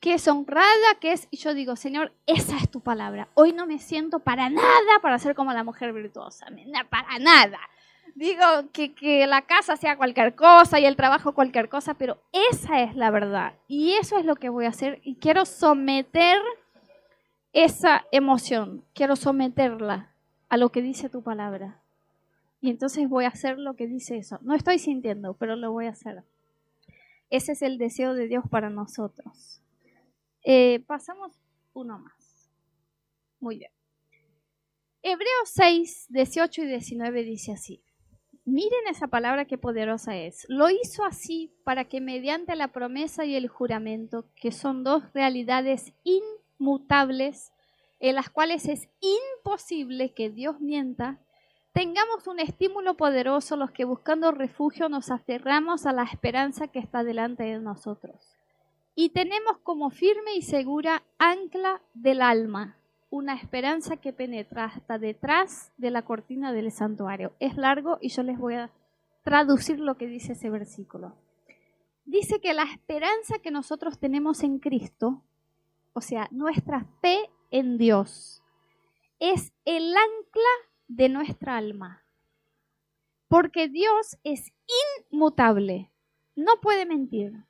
que es honrada, que es... Y yo digo, Señor, esa es tu palabra. Hoy no me siento para nada para ser como la mujer virtuosa, para nada. Digo que, que la casa sea cualquier cosa y el trabajo cualquier cosa, pero esa es la verdad. Y eso es lo que voy a hacer. Y quiero someter esa emoción, quiero someterla a lo que dice tu palabra. Y entonces voy a hacer lo que dice eso. No estoy sintiendo, pero lo voy a hacer. Ese es el deseo de Dios para nosotros. Eh, pasamos uno más. Muy bien. Hebreos 6, 18 y 19 dice así. Miren esa palabra que poderosa es. Lo hizo así para que mediante la promesa y el juramento, que son dos realidades inmutables, en las cuales es imposible que Dios mienta, tengamos un estímulo poderoso los que buscando refugio nos aferramos a la esperanza que está delante de nosotros y tenemos como firme y segura ancla del alma, una esperanza que penetra hasta detrás de la cortina del santuario. Es largo y yo les voy a traducir lo que dice ese versículo. Dice que la esperanza que nosotros tenemos en Cristo, o sea, nuestra fe en Dios, es el ancla de nuestra alma. Porque Dios es inmutable, no puede mentir.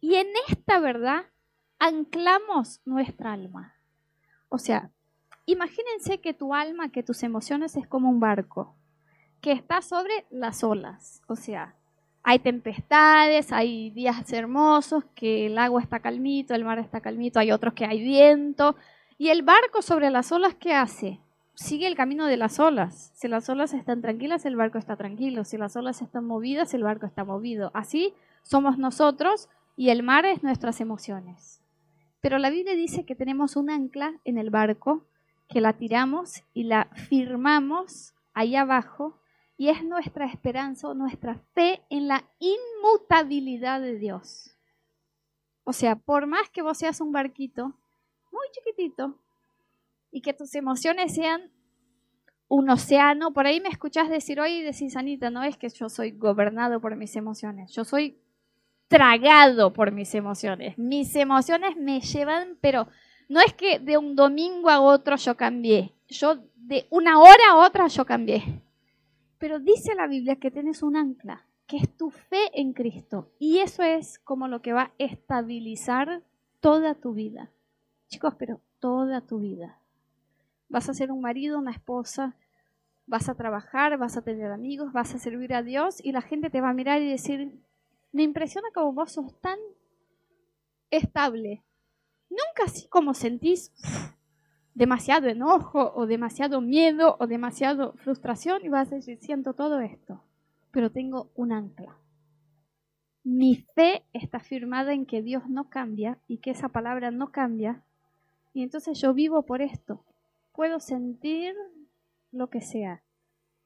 Y en esta verdad anclamos nuestra alma. O sea, imagínense que tu alma, que tus emociones es como un barco que está sobre las olas. O sea, hay tempestades, hay días hermosos, que el agua está calmito, el mar está calmito, hay otros que hay viento. Y el barco sobre las olas, ¿qué hace? Sigue el camino de las olas. Si las olas están tranquilas, el barco está tranquilo. Si las olas están movidas, el barco está movido. Así somos nosotros y el mar es nuestras emociones. Pero la Biblia dice que tenemos un ancla en el barco, que la tiramos y la firmamos ahí abajo, y es nuestra esperanza, nuestra fe en la inmutabilidad de Dios. O sea, por más que vos seas un barquito muy chiquitito y que tus emociones sean un océano, por ahí me escuchás decir hoy, decís, Anita, no es que yo soy gobernado por mis emociones, yo soy tragado por mis emociones. Mis emociones me llevan, pero no es que de un domingo a otro yo cambié. Yo de una hora a otra yo cambié. Pero dice la Biblia que tienes un ancla, que es tu fe en Cristo. Y eso es como lo que va a estabilizar toda tu vida. Chicos, pero toda tu vida. Vas a ser un marido, una esposa, vas a trabajar, vas a tener amigos, vas a servir a Dios y la gente te va a mirar y decir, me impresiona como vos sos tan estable. Nunca así como sentís demasiado enojo o demasiado miedo o demasiado frustración y vas a decir, siento todo esto, pero tengo un ancla. Mi fe está firmada en que Dios no cambia y que esa palabra no cambia. Y entonces yo vivo por esto. Puedo sentir lo que sea.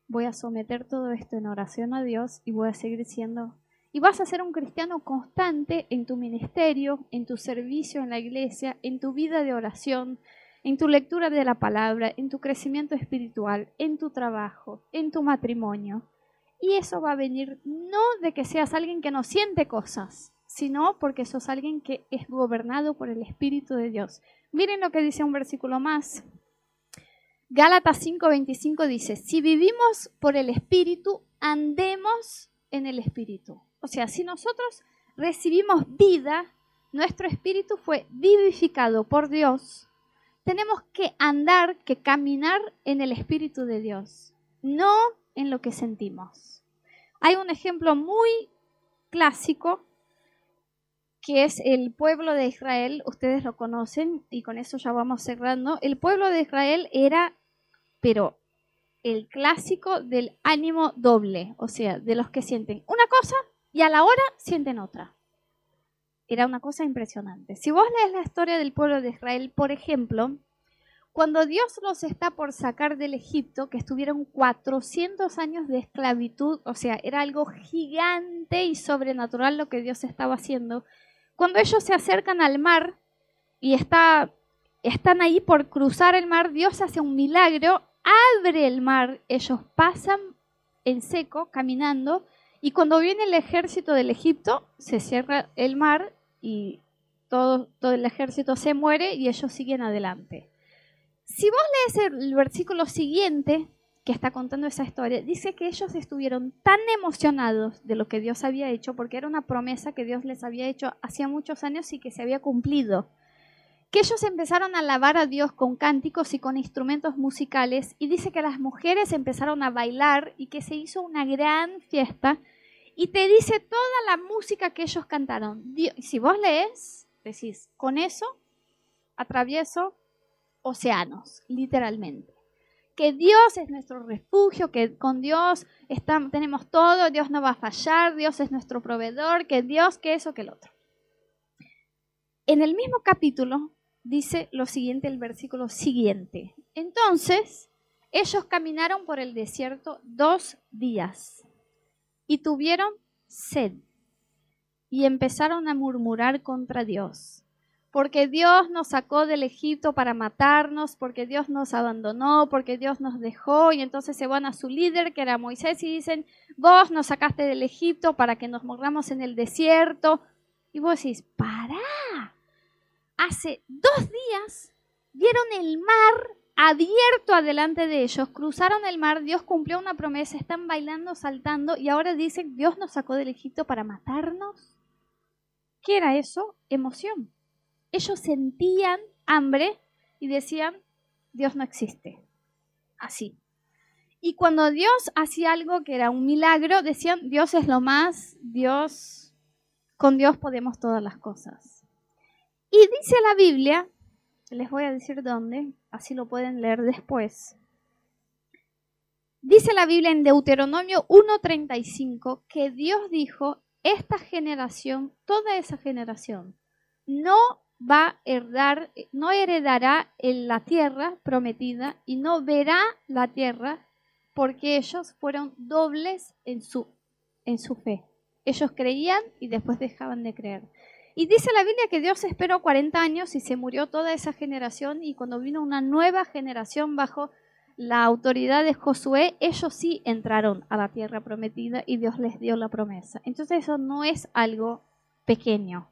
Voy a someter todo esto en oración a Dios y voy a seguir siendo y vas a ser un cristiano constante en tu ministerio, en tu servicio en la iglesia, en tu vida de oración, en tu lectura de la palabra, en tu crecimiento espiritual, en tu trabajo, en tu matrimonio. Y eso va a venir no de que seas alguien que no siente cosas, sino porque sos alguien que es gobernado por el Espíritu de Dios. Miren lo que dice un versículo más. Gálatas 5:25 dice, si vivimos por el Espíritu, andemos en el Espíritu. O sea, si nosotros recibimos vida, nuestro espíritu fue vivificado por Dios, tenemos que andar, que caminar en el espíritu de Dios. no en lo que sentimos. Hay un ejemplo muy clásico que es el pueblo de Israel, ustedes lo conocen y con eso ya vamos cerrando. El pueblo de Israel era, pero el clásico del ánimo doble, o sea, de los que sienten una cosa y a la hora sienten otra. Era una cosa impresionante. Si vos lees la historia del pueblo de Israel, por ejemplo, cuando Dios los está por sacar del Egipto, que estuvieron 400 años de esclavitud, o sea, era algo gigante y sobrenatural lo que Dios estaba haciendo, cuando ellos se acercan al mar y está, están ahí por cruzar el mar, Dios hace un milagro, abre el mar, ellos pasan en seco, caminando, y cuando viene el ejército del Egipto, se cierra el mar y todo, todo el ejército se muere y ellos siguen adelante. Si vos lees el versículo siguiente, que está contando esa historia, dice que ellos estuvieron tan emocionados de lo que Dios había hecho, porque era una promesa que Dios les había hecho hacía muchos años y que se había cumplido, que ellos empezaron a alabar a Dios con cánticos y con instrumentos musicales, y dice que las mujeres empezaron a bailar y que se hizo una gran fiesta, y te dice toda la música que ellos cantaron. Si vos lees, decís, con eso atravieso océanos, literalmente. Que Dios es nuestro refugio, que con Dios tenemos todo, Dios no va a fallar, Dios es nuestro proveedor, que Dios, que eso, que el otro. En el mismo capítulo dice lo siguiente, el versículo siguiente. Entonces, ellos caminaron por el desierto dos días y tuvieron sed y empezaron a murmurar contra Dios porque Dios nos sacó del Egipto para matarnos, porque Dios nos abandonó, porque Dios nos dejó, y entonces se van a su líder, que era Moisés, y dicen, vos nos sacaste del Egipto para que nos morramos en el desierto. Y vos decís, para, hace dos días vieron el mar abierto adelante de ellos, cruzaron el mar, Dios cumplió una promesa, están bailando, saltando, y ahora dicen, Dios nos sacó del Egipto para matarnos. ¿Qué era eso? Emoción ellos sentían hambre y decían, Dios no existe. Así. Y cuando Dios hacía algo que era un milagro, decían, Dios es lo más, Dios, con Dios podemos todas las cosas. Y dice la Biblia, les voy a decir dónde, así lo pueden leer después. Dice la Biblia en Deuteronomio 1.35 que Dios dijo, esta generación, toda esa generación, no va a heredar, no heredará en la tierra prometida y no verá la tierra porque ellos fueron dobles en su, en su fe. Ellos creían y después dejaban de creer. Y dice la Biblia que Dios esperó 40 años y se murió toda esa generación y cuando vino una nueva generación bajo la autoridad de Josué, ellos sí entraron a la tierra prometida y Dios les dio la promesa. Entonces eso no es algo pequeño.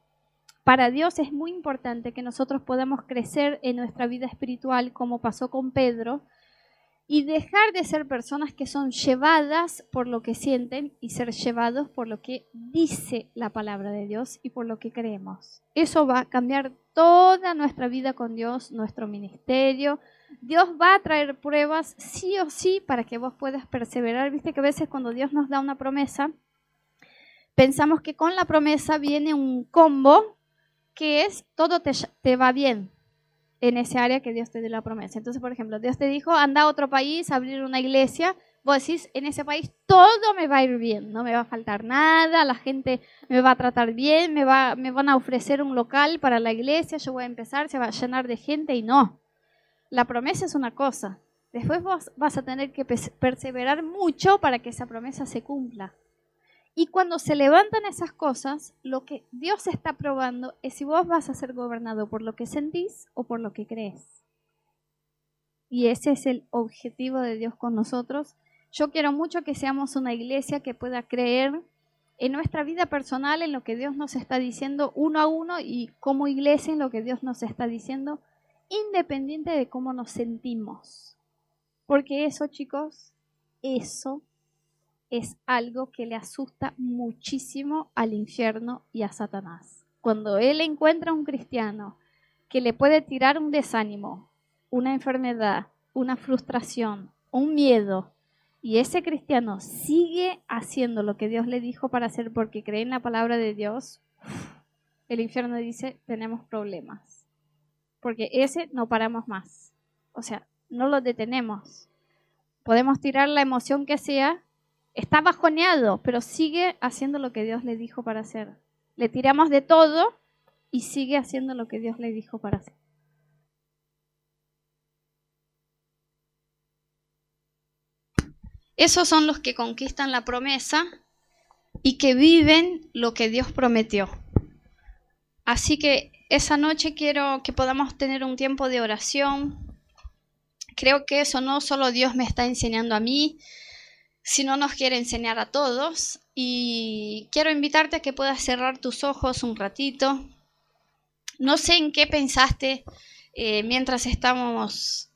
Para Dios es muy importante que nosotros podamos crecer en nuestra vida espiritual como pasó con Pedro y dejar de ser personas que son llevadas por lo que sienten y ser llevados por lo que dice la palabra de Dios y por lo que creemos. Eso va a cambiar toda nuestra vida con Dios, nuestro ministerio. Dios va a traer pruebas sí o sí para que vos puedas perseverar. Viste que a veces cuando Dios nos da una promesa, pensamos que con la promesa viene un combo que es todo te, va bien en ese área que Dios te dio la promesa. Entonces, por ejemplo, Dios te dijo, anda a otro país, abrir una iglesia. Vos decís, en ese país todo me va a ir bien, no me va a faltar nada, la gente me va a tratar bien, me, va, me van a ofrecer un local para la iglesia, yo voy a empezar, se va a llenar de gente y no. La promesa es una cosa. Después vas a tener que perseverar mucho para que esa promesa se cumpla. Y cuando se levantan esas cosas, lo que Dios está probando es si vos vas a ser gobernado por lo que sentís o por lo que crees. Y ese es el objetivo de Dios con nosotros. Yo quiero mucho que seamos una iglesia que pueda creer en nuestra vida personal, en lo que Dios nos está diciendo uno a uno y como iglesia en lo que Dios nos está diciendo, independiente de cómo nos sentimos. Porque eso, chicos, eso es algo que le asusta muchísimo al infierno y a Satanás. Cuando él encuentra a un cristiano que le puede tirar un desánimo, una enfermedad, una frustración, un miedo, y ese cristiano sigue haciendo lo que Dios le dijo para hacer porque cree en la palabra de Dios, el infierno dice, tenemos problemas. Porque ese no paramos más. O sea, no lo detenemos. Podemos tirar la emoción que sea, está bajoneado, pero sigue haciendo lo que Dios le dijo para hacer. Le tiramos de todo y sigue haciendo lo que Dios le dijo para hacer. Esos son los que conquistan la promesa y que viven lo que Dios prometió. Así que esa noche quiero que podamos tener un tiempo de oración. Creo que eso no solo Dios me está enseñando a mí, sino nos quiere enseñar a todos. Y quiero invitarte a que puedas cerrar tus ojos un ratito. No sé en qué pensaste eh, mientras estábamos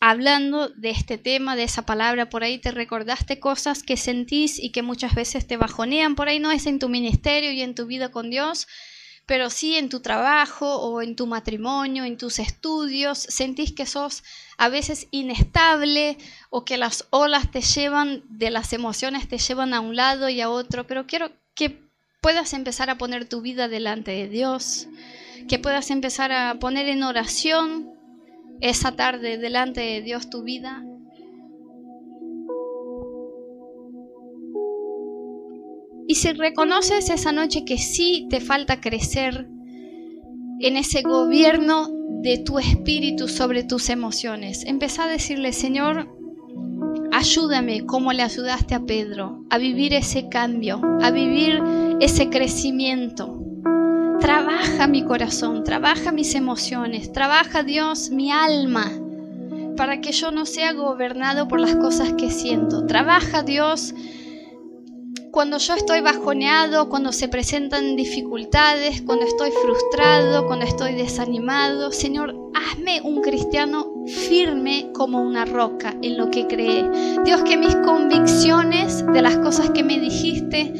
hablando de este tema, de esa palabra, por ahí te recordaste cosas que sentís y que muchas veces te bajonean, por ahí no es en tu ministerio y en tu vida con Dios, pero sí en tu trabajo o en tu matrimonio, en tus estudios, sentís que sos a veces inestable o que las olas te llevan de las emociones, te llevan a un lado y a otro, pero quiero que puedas empezar a poner tu vida delante de Dios, que puedas empezar a poner en oración esa tarde delante de Dios tu vida? Y si reconoces esa noche que sí te falta crecer en ese gobierno de tu espíritu sobre tus emociones, empieza a decirle, Señor, ayúdame como le ayudaste a Pedro a vivir ese cambio, a vivir ese crecimiento. Trabaja mi corazón, trabaja mis emociones, trabaja Dios mi alma para que yo no sea gobernado por las cosas que siento. Trabaja Dios cuando yo estoy bajoneado, cuando se presentan dificultades, cuando estoy frustrado, cuando estoy desanimado. Señor, hazme un cristiano firme como una roca en lo que cree. Dios, que mis convicciones de las cosas que me dijiste,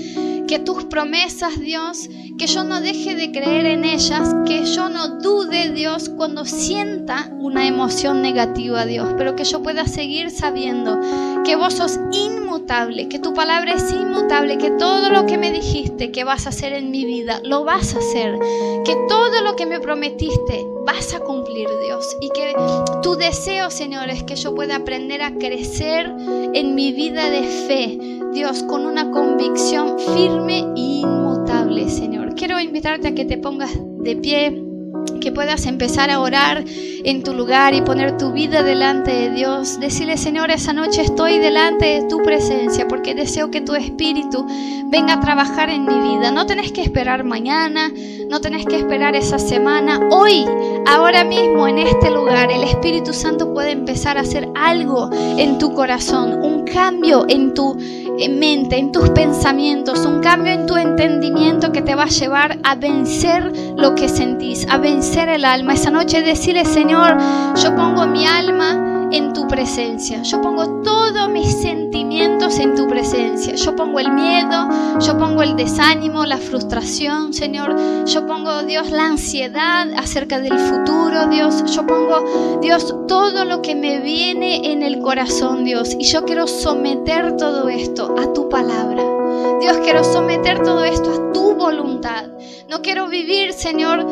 que tus promesas, Dios, que yo no deje de creer en ellas, que yo no dude, Dios, cuando sienta una emoción negativa, Dios, pero que yo pueda seguir sabiendo que vos sos inmutable, que tu palabra es inmutable, que todo lo que me dijiste que vas a hacer en mi vida, lo vas a hacer, que todo lo que me prometiste vas a cumplir, Dios, y que tu deseo, Señor, es que yo pueda aprender a crecer en mi vida de fe, Dios, con una convicción firme e inmutable, Señor. Quiero invitarte a que te pongas de pie que puedas empezar a orar en tu lugar y poner tu vida delante de Dios. Decirle, Señor, esa noche estoy delante de tu presencia porque deseo que tu espíritu venga a trabajar en mi vida. No tenés que esperar mañana, no tenés que esperar esa semana. Hoy, ahora mismo, en este lugar, el Espíritu Santo puede empezar a hacer algo en tu corazón, un cambio en tu mente, en tus pensamientos, un cambio en tu entendimiento que te va a llevar a vencer lo que sentís, a vencer el alma. Esa noche decirle, Señor, yo pongo mi alma en tu presencia. Yo pongo todos mis sentimientos en tu presencia. Yo pongo el miedo, yo pongo el desánimo, la frustración, Señor. Yo pongo, Dios, la ansiedad acerca del futuro, Dios. Yo pongo, Dios, todo lo que me viene en el corazón, Dios. Y yo quiero someter todo esto a tu palabra. Dios, quiero someter todo esto a tu voluntad. No quiero vivir, Señor,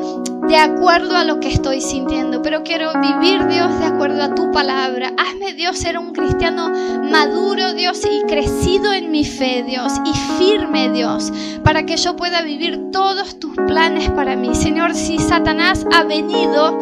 de acuerdo a lo que estoy sintiendo, pero quiero vivir, Dios, de acuerdo a tu palabra. Hazme, Dios, ser un cristiano maduro, Dios, y crecido en mi fe, Dios, y firme, Dios, para que yo pueda vivir todos tus planes para mí. Señor, si Satanás ha venido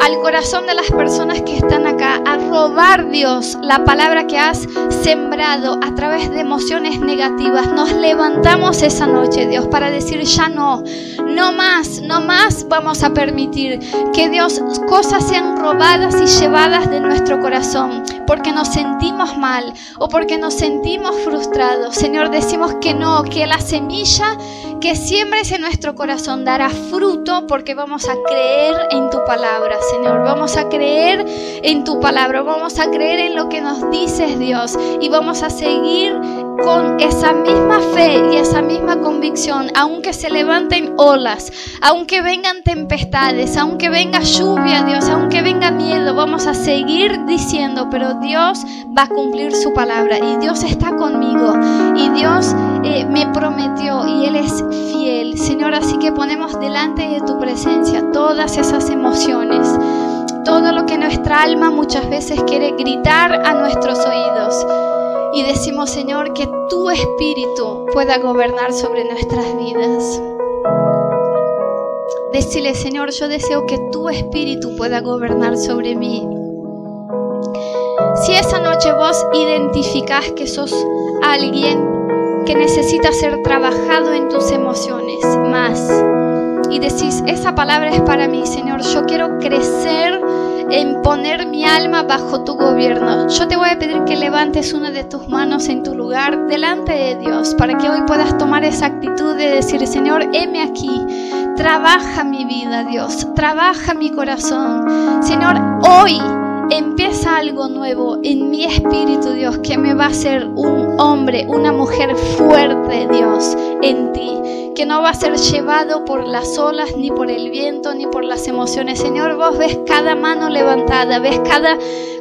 al corazón de las personas que están acá, a robar, Dios, la palabra que has sembrado a través de emociones negativas. Nos levantamos esa noche, Dios, para decir, ya no, no más, no más vamos a permitir que Dios cosas sean robadas y llevadas de nuestro corazón, porque nos sentimos mal o porque nos sentimos frustrados. Señor, decimos que no, que la semilla que siembres en nuestro corazón dará fruto porque vamos a creer en tu palabra, Señor. Vamos a creer en tu palabra, vamos a creer en lo que nos dices, Dios, y vamos a seguir con esa misma fe y esa misma convicción, aunque se levanten olas, aunque vengan tempestades, aunque venga lluvia, Dios, aunque venga miedo, vamos a seguir diciendo, pero Dios va a cumplir su palabra y Dios está conmigo y Dios eh, me prometió y Él es fiel. Señor, así que ponemos delante de tu presencia todas esas emociones todo lo que nuestra alma muchas veces quiere gritar a nuestros oídos. Y decimos, Señor, que tu espíritu pueda gobernar sobre nuestras vidas. Decile, Señor, yo deseo que tu espíritu pueda gobernar sobre mí. Si esa noche vos identificás que sos alguien que necesita ser trabajado en tus emociones más y decís, esa palabra es para mí, Señor, yo quiero crecer en poner mi alma bajo tu gobierno. Yo te voy a pedir que levantes una de tus manos en tu lugar delante de Dios para que hoy puedas tomar esa actitud de decir, Señor, heme aquí, trabaja mi vida, Dios, trabaja mi corazón. Señor, hoy empieza algo nuevo en mi espíritu, Dios, que me va a hacer un hombre, una mujer fuerte, Dios, en ti que no va a ser llevado por las olas, ni por el viento, ni por las emociones. Señor, vos ves cada mano levantada, ves cada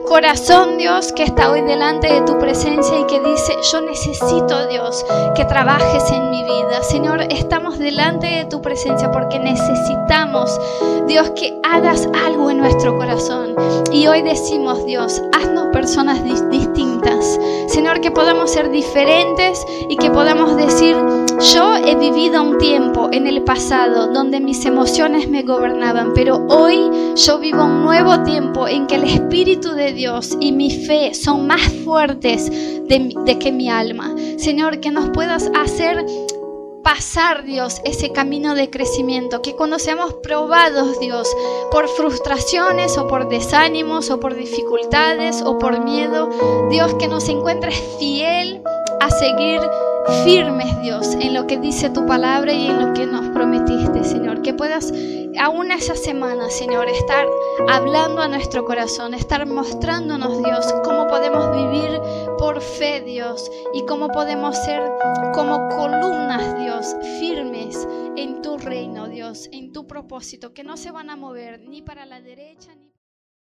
corazón, Dios, que está hoy delante de tu presencia y que dice, yo necesito, Dios, que trabajes en mi vida. Señor, estamos delante de tu presencia porque necesitamos, Dios, que hagas algo en nuestro corazón. Y hoy decimos, Dios, haznos personas distintas. Señor, que podamos ser diferentes y que podamos decir, yo he vivido un tiempo en el pasado donde mis emociones me gobernaban, pero hoy yo vivo un nuevo tiempo en que el Espíritu de Dios y mi fe son más fuertes de, que mi alma. Señor, que nos puedas hacer pasar, Dios, ese camino de crecimiento, que cuando seamos probados, Dios, por frustraciones o por desánimos o por dificultades o por miedo, Dios, que nos encuentres fiel a seguir firmes, Dios, en lo que dice tu palabra y en lo que nos prometiste, Señor. Que puedas, aún esa semana, Señor, estar hablando a nuestro corazón, estar mostrándonos, Dios, cómo podemos vivir por fe, Dios, y cómo podemos ser como columnas, Dios, firmes en tu reino, Dios, en tu propósito, que no se van a mover ni para la derecha ni